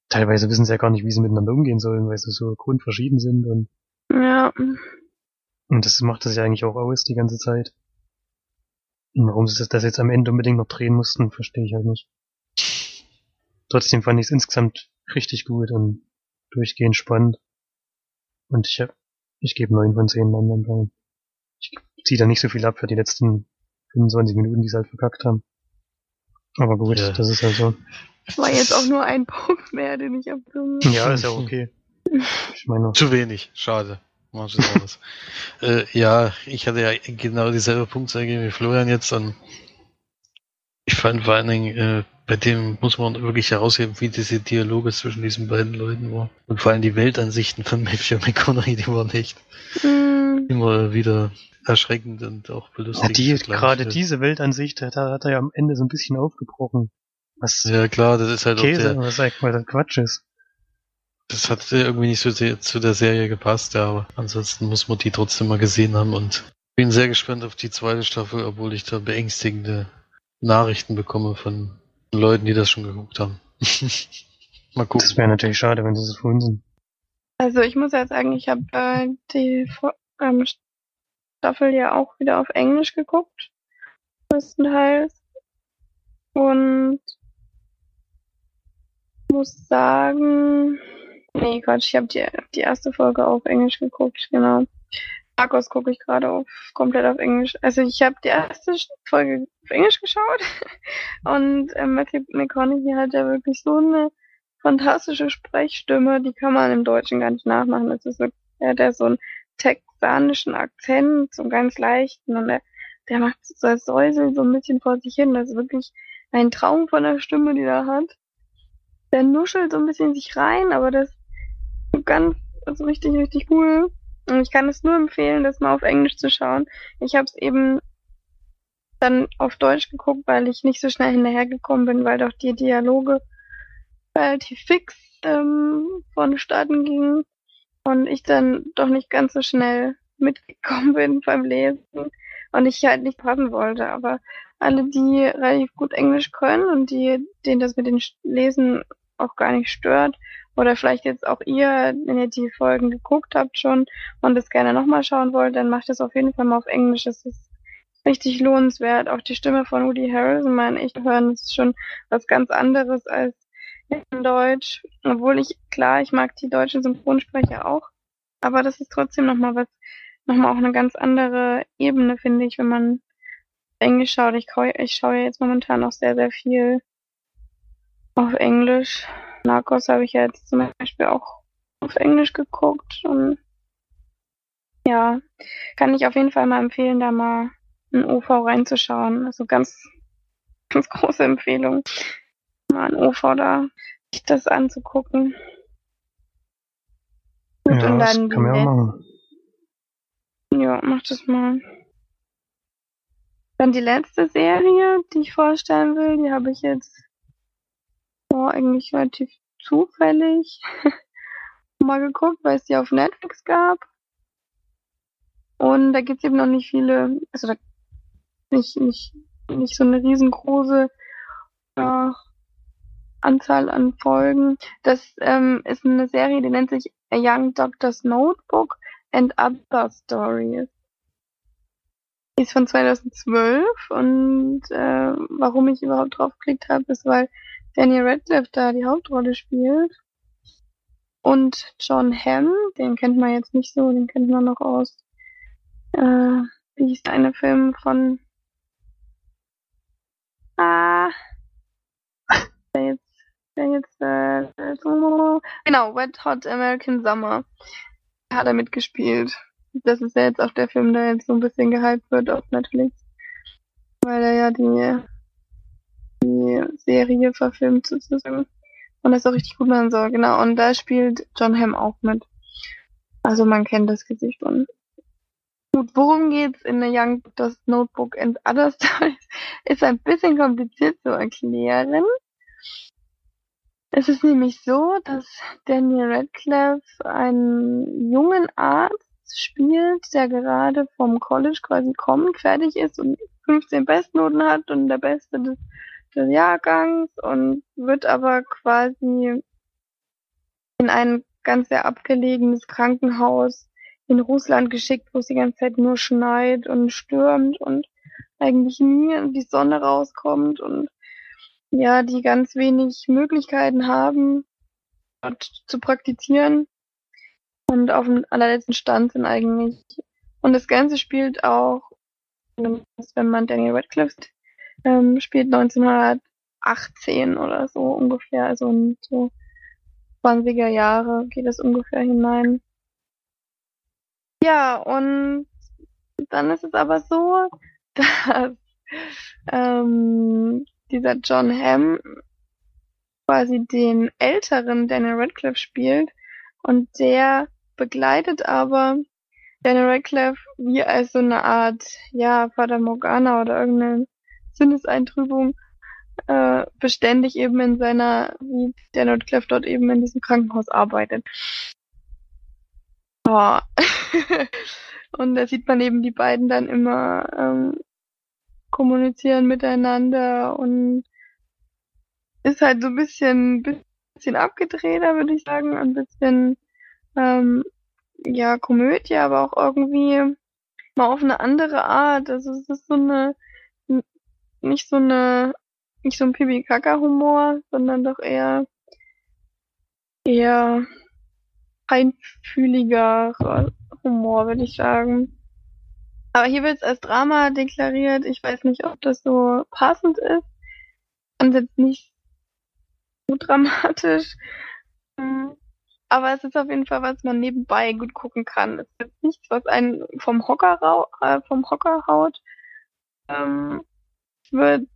teilweise wissen sie ja gar nicht, wie sie miteinander umgehen sollen, weil sie so grundverschieden sind und Ja. und das macht das ja eigentlich auch aus die ganze Zeit. Und warum sie das jetzt am Ende unbedingt noch drehen mussten, verstehe ich halt nicht. Trotzdem fand ich es insgesamt richtig gut und durchgehend spannend. Und ich hab, ich gebe neun von zehn Leinwandperlen. Ich ziehe da nicht so viel ab für die letzten 25 Minuten, die sie halt verkackt haben. Aber gut, Ja. das ist halt so. War jetzt auch nur ein Punkt mehr, den ich abgezogen Ja, ist ja okay. Ich meine, Zu wenig, schade. Das äh, ja, ich hatte ja genau dieselbe Punktzahl wie Florian jetzt und ich fand vor allen Dingen, äh, bei dem muss man wirklich herausheben, wie diese Dialoge zwischen diesen beiden Leuten waren. Und vor allem die Weltansichten von Matthew McConaughey, die waren echt Hm, immer wieder erschreckend und auch ja, belustigend. die, zugleich. gerade diese Weltansicht, da hat er ja am Ende so ein bisschen aufgebrochen. Was Ja klar, das ist halt auch Käse, der, was eigentlich mal Quatsch ist. das hat irgendwie nicht so sehr zu der Serie gepasst, ja, aber ansonsten muss man die trotzdem mal gesehen haben und bin sehr gespannt auf die zweite Staffel, obwohl ich da beängstigende Nachrichten bekomme von Leuten, die das schon geguckt haben. mal Das gucken. wäre natürlich schade, wenn sie es verhunzen. Also ich muss ja sagen, ich habe äh, die ähm, Staffel ja auch wieder auf Englisch geguckt. Größtenteils. Und muss sagen, nee, Quatsch, ich habe die, die erste Folge auf Englisch geguckt, genau. Marcos gucke ich gerade auf komplett auf Englisch. Also ich habe die erste Folge auf Englisch geschaut und äh, Matthew McConaughey hat ja wirklich so eine fantastische Sprechstimme, die kann man im Deutschen gar nicht nachmachen. Das ist wirklich, er hat ja so einen texanischen Akzent, so einen ganz leichten und er, der macht so als Säusel so ein bisschen vor sich hin. Das ist wirklich ein Traum von der Stimme, die er hat. Der nuschelt so ein bisschen sich rein, aber das ist ganz, also richtig, richtig cool. Und ich kann es nur empfehlen, das mal auf Englisch zu schauen. Ich habe es eben dann auf Deutsch geguckt, weil ich nicht so schnell hinterhergekommen bin, weil doch die Dialoge relativ fix ähm, vonstatten gingen und ich dann doch nicht ganz so schnell mitgekommen bin beim Lesen und ich halt nicht passen wollte. Aber alle, die relativ gut Englisch können und die, denen das mit dem Lesen auch gar nicht stört, oder vielleicht jetzt auch ihr, wenn ihr die Folgen geguckt habt schon und es gerne nochmal schauen wollt, dann macht es auf jeden Fall mal auf Englisch. Es ist richtig lohnenswert. Auch die Stimme von Woody Harrelson, meine ich, hören, ist schon was ganz anderes als in Deutsch. Obwohl ich, klar, ich mag die deutschen Synchronsprecher auch. Aber das ist trotzdem nochmal was, nochmal auch eine ganz andere Ebene, finde ich, wenn man Englisch schaut. Ich, ich schaue ja jetzt momentan auch sehr, sehr viel auf Englisch. Narcos habe ich ja jetzt zum Beispiel auch auf Englisch geguckt und ja, kann ich auf jeden Fall mal empfehlen, da mal in OV reinzuschauen. Also ganz, ganz große Empfehlung, mal in OV da sich das anzugucken. Gut, ja, und das dann kann man ja machen. Ja, mach das mal. Dann die letzte Serie, die ich vorstellen will, die habe ich jetzt eigentlich relativ zufällig mal geguckt, weil es die auf Netflix gab. Und da gibt's eben noch nicht viele, also da nicht, nicht, nicht so eine riesengroße äh, Anzahl an Folgen. Das ähm, ist eine Serie, die nennt sich A Young Doctor's Notebook and Other Stories. Die ist von 2012 und äh, warum ich überhaupt drauf geklickt habe, ist, weil Daniel Radcliffe da die Hauptrolle spielt. Und John Hamm, den kennt man jetzt nicht so, den kennt man noch aus, äh, wie hieß eine Film von, ah, der jetzt, der jetzt, äh, genau, Wet Hot American Summer, hat er mitgespielt. Das ist ja jetzt auch der Film, der jetzt so ein bisschen gehypt wird auf Netflix, weil er ja die, die Serie verfilmt sozusagen. Und das auch richtig gut machen soll, genau. Und da spielt John Hamm auch mit. Also man kennt das Gesicht und Gut, worum geht's in The Young Doctor's Notebook and Other Stories? Ist ein bisschen kompliziert zu erklären. Es ist nämlich so, dass Daniel Radcliffe einen jungen Arzt spielt, der gerade vom College quasi kommt, fertig ist und 15 Bestnoten hat und der Beste des, des Jahrgangs und wird aber quasi in ein ganz sehr abgelegenes Krankenhaus in Russland geschickt, wo es die ganze Zeit nur schneit und stürmt und eigentlich nie die Sonne rauskommt und ja, die ganz wenig Möglichkeiten haben, dort zu praktizieren und auf dem allerletzten Stand sind eigentlich. Und das Ganze spielt auch, wenn man Daniel Radcliffe ähm, spielt 1918 oder so ungefähr, also in so 20er Jahre geht es ungefähr hinein. Ja, und dann ist es aber so, dass ähm, dieser John Hamm quasi den älteren Daniel Radcliffe spielt und der begleitet aber Daniel Radcliffe wie als so eine Art, ja, Vater Morgana oder irgendeine Sinneseintrübung äh, beständig eben in seiner, wie Daniel Radcliffe dort eben in diesem Krankenhaus arbeitet. Oh. und da sieht man eben die beiden dann immer ähm, kommunizieren miteinander und ist halt so ein bisschen, bisschen abgedrehter, würde ich sagen, ein bisschen ähm, ja Komödie, aber auch irgendwie mal auf eine andere Art. Also es ist so eine nicht so eine nicht so ein Pipi Kaka Humor, sondern doch eher eher feinfühliger Humor, würde ich sagen. Aber hier wird es als Drama deklariert. Ich weiß nicht, ob das so passend ist. Und jetzt nicht so dramatisch. Aber es ist auf jeden Fall, was man nebenbei gut gucken kann. Es ist nichts, was einen vom Hocker, äh, vom Hocker haut. Ähm, würde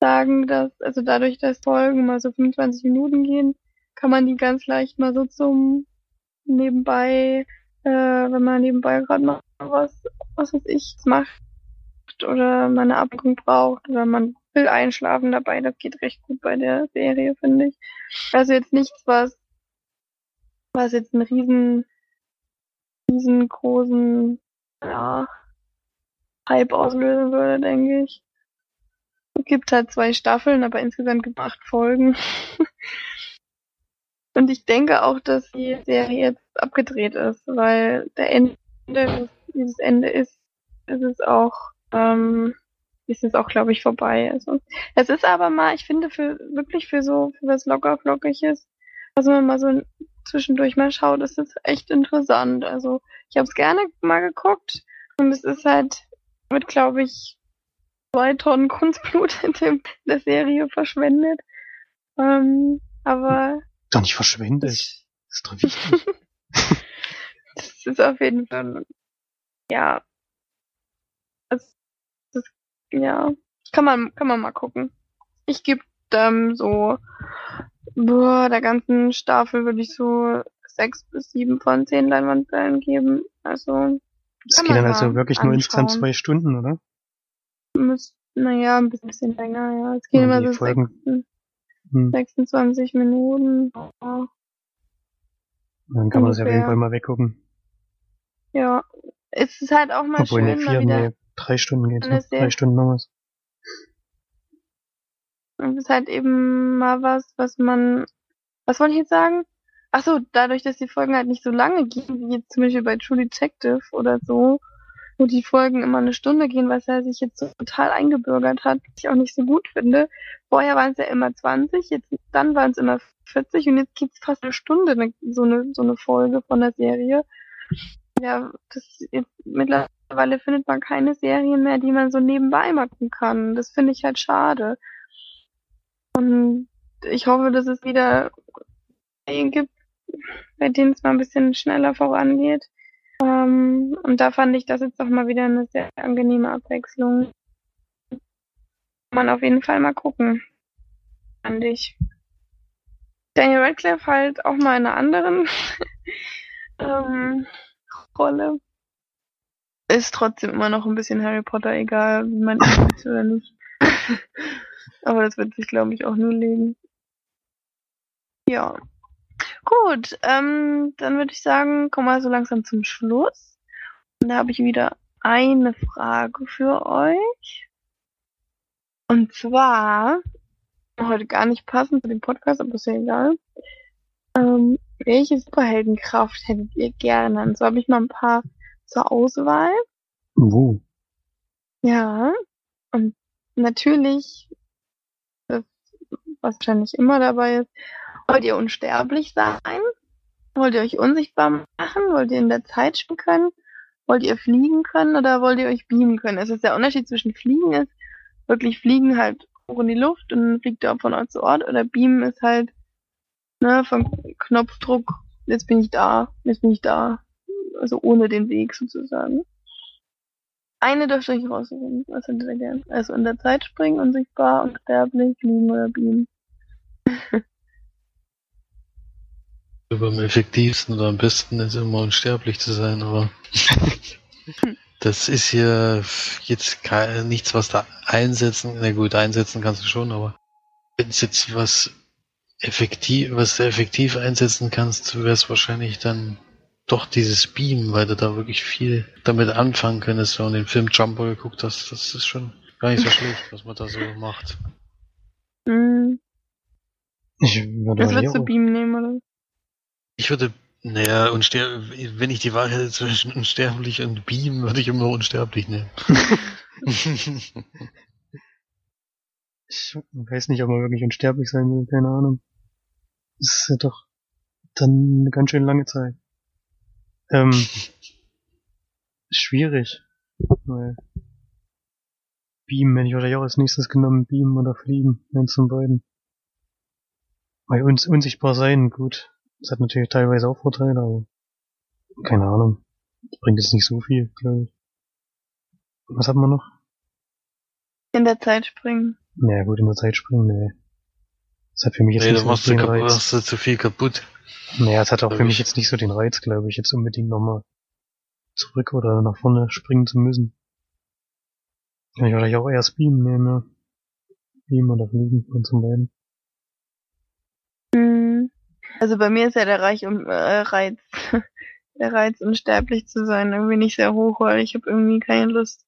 sagen, dass, also dadurch, dass Folgen mal so 25 Minuten gehen, kann man die ganz leicht mal so zum nebenbei, äh, wenn man nebenbei gerade mal was, was weiß ich, macht oder man eine Ablenkung braucht oder man will einschlafen dabei, das geht recht gut bei der Serie, finde ich. Also jetzt nichts, was, was jetzt einen riesen, riesengroßen, ja, Hype auslösen würde, denke ich. Es gibt halt zwei Staffeln, aber insgesamt gibt acht Folgen. Und ich denke auch, dass die Serie jetzt abgedreht ist, weil der Ende, dieses Ende ist, ist es auch, ähm, ist es auch, glaube ich, vorbei. Also es ist aber mal, ich finde, für wirklich für so, für was locker flockiges, wenn man mal so zwischendurch mal schaut, ist es echt interessant. Also ich habe es gerne mal geguckt und es ist halt, wird, glaube ich, zwei Tonnen Kunstblut in, dem, in der Serie verschwendet. Ähm, aber doch nicht verschwendet. Das ist doch wichtig. das ist auf jeden Fall, ja. Das, das, ja. Kann man, kann man mal gucken. Ich gebe ähm, so, boah, der ganzen Staffel würde ich so sechs bis sieben von zehn Leinwandperlen geben. Also. Das geht dann also wirklich anschauen. nur insgesamt zwei Stunden, oder? Muss, naja, ein bisschen länger, ja. Es geht ja, immer so Folgen, Hm. 26 Minuten. Ja. Dann kann man das ja auf jeden. Fall mal weggucken. Ja. Es ist halt auch mal Obwohl, schön, ne, mal vier, wieder. nee, drei Stunden geht's noch. sehr- Drei Stunden noch was. Und es ist halt eben mal was, was man, was wollte ich jetzt sagen? Ach so, dadurch, dass die Folgen halt nicht so lange gehen, wie jetzt zum Beispiel bei True Detective oder so, wo die Folgen immer eine Stunde gehen, was er sich jetzt so total eingebürgert hat, was ich auch nicht so gut finde. Vorher waren es ja immer 20, jetzt, dann waren es immer 40 und jetzt geht's fast eine Stunde, ne, so eine, so eine Folge von der Serie. Ja, das jetzt, mittlerweile findet man keine Serien mehr, die man so nebenbei machen kann. Das finde ich halt schade. Und ich hoffe, dass es wieder Serien gibt, bei denen es mal ein bisschen schneller vorangeht. Ähm, und da fand ich das jetzt auch mal wieder eine sehr angenehme Abwechslung. Man auf jeden Fall mal gucken. Fand ich. Daniel Radcliffe halt auch mal in einer anderen ähm, Rolle. Ist trotzdem immer noch ein bisschen Harry Potter, egal wie man ihn sieht oder nicht. Aber das wird sich, glaube ich, auch nur legen. Ja. Gut, ähm, dann würde ich sagen, kommen wir so langsam zum Schluss. Und da habe ich wieder eine Frage für euch. Und zwar, heute gar nicht passend zu dem Podcast, aber ist ja egal. Ähm, welche Superheldenkraft hättet ihr gerne? Und so habe ich mal ein paar zur Auswahl. Wo? Ja. Und natürlich, das, was wahrscheinlich immer dabei ist, wollt ihr unsterblich sein? Wollt ihr euch unsichtbar machen? Wollt ihr in der Zeit spielen können? Wollt ihr fliegen können oder wollt ihr euch beamen können? Es ist der Unterschied zwischen fliegen ist, wirklich fliegen halt hoch in die Luft und fliegt ihr von Ort zu Ort oder beamen ist halt, ne, vom Knopfdruck, jetzt bin ich da, jetzt bin ich da. Also ohne den Weg sozusagen. Eine dürft ihr euch raussuchen. Was hättet ihr gern? Also in der Zeit springen, unsichtbar, unsterblich, fliegen oder beamen. Aber am effektivsten oder am besten ist immer unsterblich zu sein, aber das ist hier jetzt kein, nichts, was da einsetzen, na gut, einsetzen kannst du schon, aber wenn es jetzt was effektiv, was du effektiv einsetzen kannst, wäre es wahrscheinlich dann doch dieses Beam, weil du da wirklich viel damit anfangen könntest, wenn du den Film Jumper geguckt hast, das ist schon gar nicht so schlecht, was man da so macht. Hm. Ich würde du auch- beamen nehmen, oder? Ich würde, naja, wenn ich die Wahl hätte zwischen unsterblich und Beam, würde ich immer unsterblich nehmen. Ich weiß nicht, ob man wirklich unsterblich sein will, keine Ahnung. Das ist ja doch dann eine ganz schön lange Zeit. Ähm, schwierig. Weil Beam hätte ich wahrscheinlich auch als nächstes genommen, Beam oder Fliegen, eins von beiden. Weil uns unsichtbar sein, gut. Das hat natürlich teilweise auch Vorteile, aber keine Ahnung. Das bringt jetzt nicht so viel, glaube ich. Was hat man noch? In der Zeit springen. Naja, gut, in der Zeit springen, nee. Das hat für mich jetzt nee, nicht so machst den kaputt, Reiz. machst du zu viel kaputt. Naja, es hat auch für mich ich. jetzt nicht so den Reiz, glaube ich, jetzt unbedingt nochmal zurück oder nach vorne springen zu müssen. Kann ich wahrscheinlich auch erst beamen nehmen, ja. Beamen oder fliegen, und zum beiden. Also bei mir ist ja der Reich um, äh, Reiz, der Reiz, unsterblich zu sein, irgendwie nicht sehr hoch, weil ich habe irgendwie keine Lust,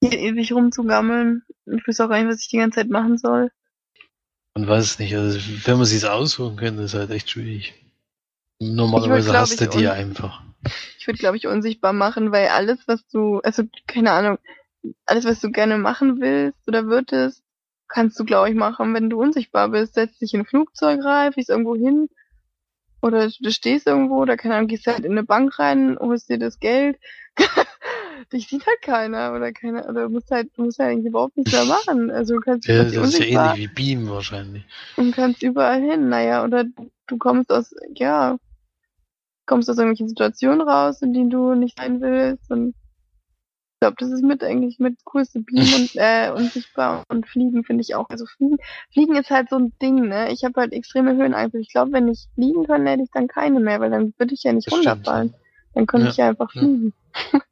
hier ewig rumzugammeln. Ich weiß auch gar nicht, was ich die ganze Zeit machen soll. Man weiß es nicht, also wenn man sich's aussuchen könnte, ist halt echt schwierig. Normalerweise würd, hast du die einfach. Ich würde, glaube ich, unsichtbar machen, weil alles, was du, also keine Ahnung, alles, was du gerne machen willst oder würdest, kannst du, glaube ich, machen, wenn du unsichtbar bist. Setzt dich in ein Flugzeug rein, fliegst irgendwo hin oder du stehst irgendwo oder keine Ahnung, gehst halt in eine Bank rein, holst dir das Geld. Dich sieht halt keiner oder keiner oder du musst halt, du musst halt eigentlich überhaupt nichts mehr machen. Also du kannst Ja, das ist ja ähnlich wie Beam wahrscheinlich. und kannst überall hin. Naja, oder du kommst aus, ja, kommst aus irgendwelchen Situationen raus, in denen du nicht sein willst. Und ich glaube, das ist mit eigentlich mit coolste Beam und äh, unsichtbar und Fliegen finde ich auch. Also Fliegen, Fliegen ist halt so ein Ding, ne? Ich habe halt extreme Höhenangst. Ich glaube, wenn ich fliegen könnte, hätte ich dann keine mehr, weil dann würde ich ja nicht Das stimmt, runterfallen. Dann könnte Ja, ich ja einfach ja. fliegen.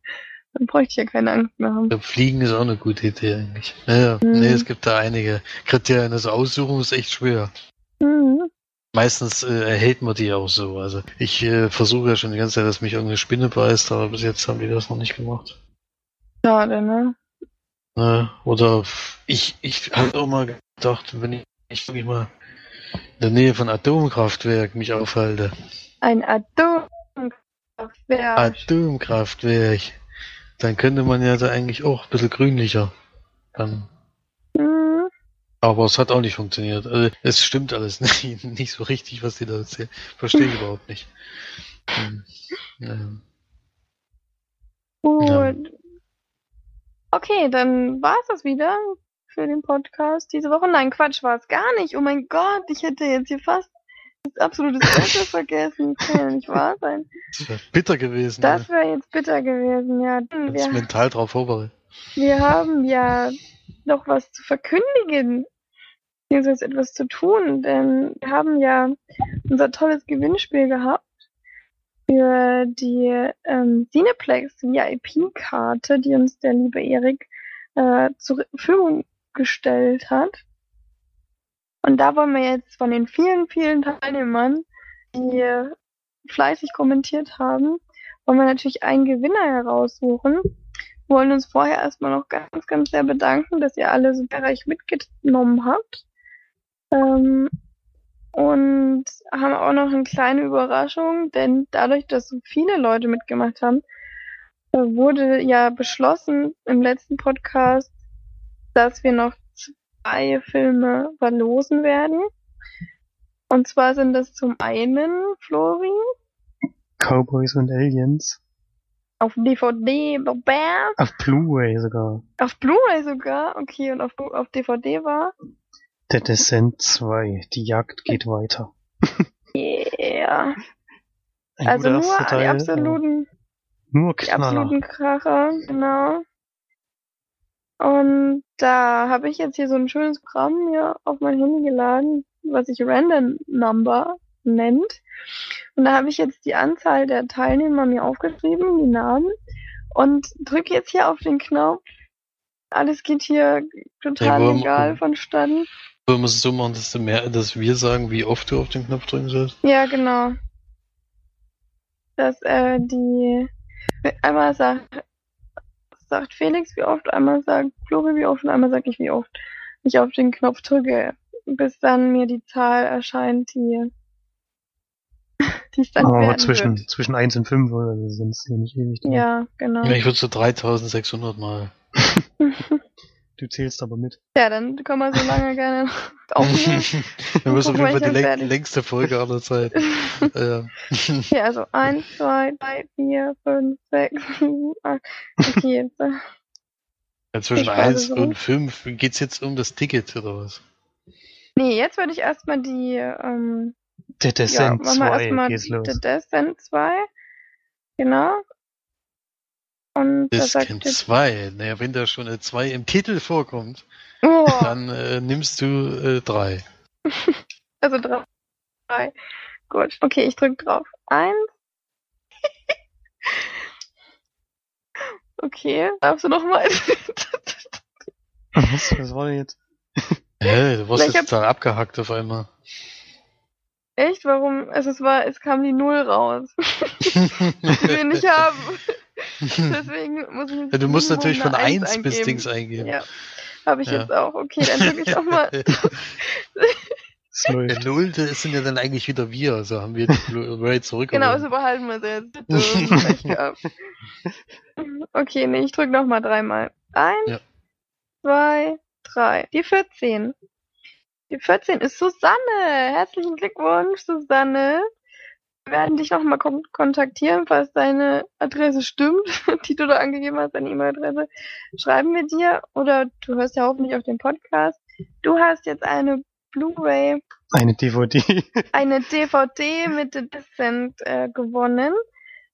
Dann bräuchte ich ja keine Angst mehr haben. Ich glaub, Fliegen ist auch eine gute Idee eigentlich. Naja, Mhm. nee, es gibt da einige Kriterien. Das Aussuchen ist echt schwer. Mhm. Meistens äh, erhält man die auch so. Also ich äh, versuche ja schon die ganze Zeit, dass mich irgendeine Spinne beißt, aber bis jetzt haben die das noch nicht gemacht. Schade, ne? Äh, oder ich, ich habe auch mal gedacht, wenn ich, ich wirklich mal in der Nähe von Atomkraftwerk mich aufhalte. Ein Atomkraftwerk. Atomkraftwerk. Dann könnte man ja da eigentlich auch ein bisschen grünlicher. Dann. Mhm. Aber es hat auch nicht funktioniert. Also, es stimmt alles nicht, nicht so richtig, was die da erzählen. Verstehe ich überhaupt nicht. Hm. Gut. Okay, dann war's das wieder für den Podcast diese Woche. Nein, Quatsch war es gar nicht. Oh mein Gott, ich hätte jetzt hier fast das absolute Beste vergessen. Kann ja nicht wahr sein. Das wäre bitter gewesen. Das wäre jetzt bitter gewesen, ja. Ganz Wir, mental drauf vorbereitet. wir haben ja noch was zu verkündigen. Beziehungsweise etwas zu tun, denn wir haben ja unser tolles Gewinnspiel gehabt für die ähm, Cineplex VIP-Karte, die uns der liebe Erik äh, zur Verfügung gestellt hat. Und da wollen wir jetzt von den vielen, vielen Teilnehmern, die fleißig kommentiert haben, wollen wir natürlich einen Gewinner heraussuchen. Wir wollen uns vorher erstmal noch ganz, ganz sehr bedanken, dass ihr alle so zahlreich mitgenommen habt. Ähm, und haben auch noch eine kleine Überraschung, denn dadurch, dass so viele Leute mitgemacht haben, äh, wurde ja beschlossen im letzten Podcast, dass wir noch zwei Filme verlosen werden. Und zwar sind das zum einen, Flori, Cowboys und Aliens. auf DVD, Bär, Auf Blu-ray sogar. auf Blu-ray sogar, okay, und auf, auf DVD war, Der Descent 2. Die Jagd geht weiter. yeah. Ein Also nur die Teil, absoluten aber Nur Die absoluten Kracher, genau. Und da habe ich jetzt hier so ein schönes Programm mir auf mein Handy geladen, was sich Random Number nennt. Und da habe ich jetzt die Anzahl der Teilnehmer mir aufgeschrieben, die Namen, und drücke jetzt hier auf den Knopf. Alles geht hier total legal vonstatten. Wollen wir es so machen, dass, du mehr, dass wir sagen, wie oft du auf den Knopf drücken sollst? Ja, genau. Dass äh, die einmal sagt, sagt Felix, wie oft, einmal sagt Flori, wie oft und einmal sag ich, wie oft ich auf den Knopf drücke, bis dann mir die Zahl erscheint, die, die es dann Aber werden zwischen, wird. zwischen 1 und 5, oder? Sind es hier nicht ewig. drin. Ja, genau. Ja, ich würde so 3600 mal. Du zählst aber mit. ja, dann können wir so lange gerne noch aufnehmen. Wir müssen auf jeden Fall die läng fertig. längste Folge aller Zeit. ja. Ja, also eins, zwei, drei, vier, fünf, sechs, sieben, acht. Okay, jetzt. äh, ja, zwischen Ich weiß 1 es und nicht. 5 geht's jetzt um das Ticket oder was? Nee, jetzt würde ich erstmal die, ähm, Der Descent wir 2 erstmal geht's los. The Descent 2. Genau. Und jetzt, 2. Naja, wenn da schon eine 2 im Titel vorkommt, oh, dann äh, nimmst du 3. also drei. drei. Gut, okay, ich drück drauf. Eins. okay, darfst du nochmal? Was, was war denn jetzt? Hä, du Ich jetzt hab- total abgehackt auf einmal. Echt? Warum? Also es war, es kam die Null raus. die wir nicht haben. Deswegen muss ich jetzt ja, du musst natürlich von eine 1 Eins bis. Dings eingeben. Ja, habe ich Ja. jetzt auch. Okay, dann drücke ich nochmal. Es Der läuft. Nullte sind ja dann eigentlich wieder wir, also haben wir die Blu-ray zurück. Genau, so behalten wir sie jetzt. Okay, nee, ich drück noch mal dreimal. Eins, Ja. zwei, drei. Die 14. Die 14 ist Susanne. Herzlichen Glückwunsch, Susanne. Wir werden dich nochmal kon kontaktieren, falls deine Adresse stimmt, die du da angegeben hast, deine E-Mail-Adresse. Schreiben wir dir oder du hörst ja hoffentlich auf den Podcast. Du hast jetzt eine Blu-ray Eine DVD. eine DVD mit The Descent äh, gewonnen.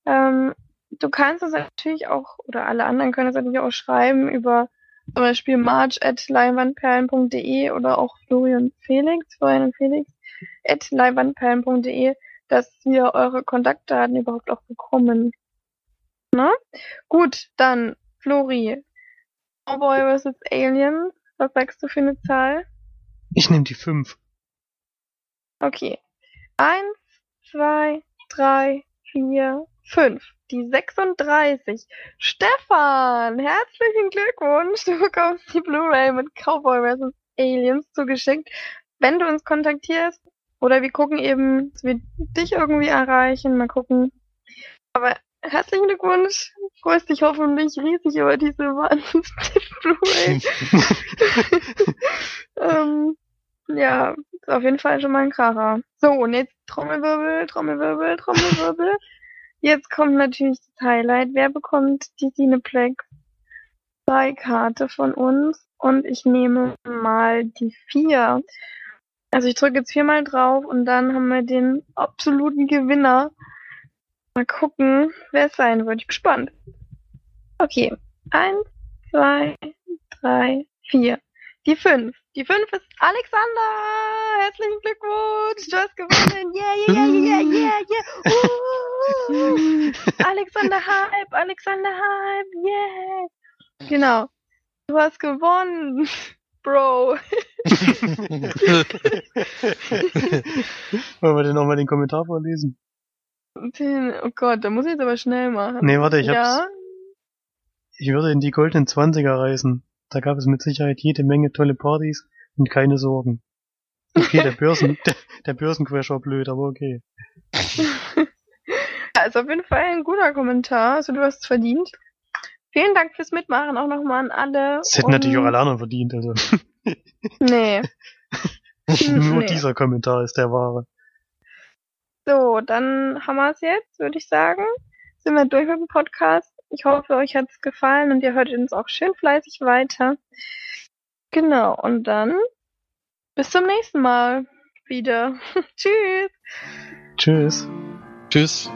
Ähm, du kannst uns natürlich auch, oder alle anderen können es natürlich auch schreiben über zum Beispiel march.leinwandperlen.de oder auch Florian Felix, Florian und Felix, at leinwandperlen.de, dass wir eure Kontaktdaten überhaupt auch bekommen. Ne? Gut, dann Flori. Cowboy vs. Alien. Was sagst du für eine Zahl? Ich nehme die fünf. Okay. Eins, zwei, drei, vier, fünf. Die 36. Stefan, herzlichen Glückwunsch. Du bekommst die Blu-ray mit Cowboy vs. Aliens zugeschickt. Wenn du uns kontaktierst, oder wir gucken eben, dass wir dich irgendwie erreichen, mal gucken. Aber herzlichen Glückwunsch. Freust dich hoffentlich riesig über diese Blu-ray. ähm, ja, ist auf jeden Fall schon mal ein Kracher. So, und jetzt Trommelwirbel, Trommelwirbel, Trommelwirbel. Jetzt kommt natürlich das Highlight. Wer bekommt die Cineplex 2 Karte von uns? Und ich nehme mal die 4. Also ich drücke jetzt viermal drauf und dann haben wir den absoluten Gewinner. Mal gucken, wer es sein wird. Ich bin gespannt. Okay. Eins, zwei, drei, vier. Die fünf. Die fünf ist Alexander. Herzlichen Glückwunsch. Du hast gewonnen. Yeah, yeah, yeah, yeah, yeah, yeah. Uh, Alexander Hype. Alexander Hype. Yeah. Genau. Du hast gewonnen. Bro. Wollen wir denn nochmal den Kommentar vorlesen? Den, oh Gott, da muss ich jetzt aber schnell machen. Nee, warte, ich hab's. Ja? Ich würde in die goldenen Zwanziger reisen. Da gab es mit Sicherheit jede Menge tolle Partys und keine Sorgen. Okay, der Börsen, der, der Börsencrash war blöd, aber okay. Ist auf jeden Fall ein guter Kommentar. Also du hast es verdient. Vielen Dank fürs Mitmachen auch nochmal an alle. Das hätten Und- natürlich auch alle anderen verdient, also. Nee. Nur Nee. dieser Kommentar ist der wahre. So, dann haben wir es jetzt, würde ich sagen. Sind wir durch mit dem Podcast. Ich hoffe, euch hat es gefallen und ihr hört uns auch schön fleißig weiter. Genau, und dann bis zum nächsten Mal wieder. Tschüss. Tschüss. Tschüss.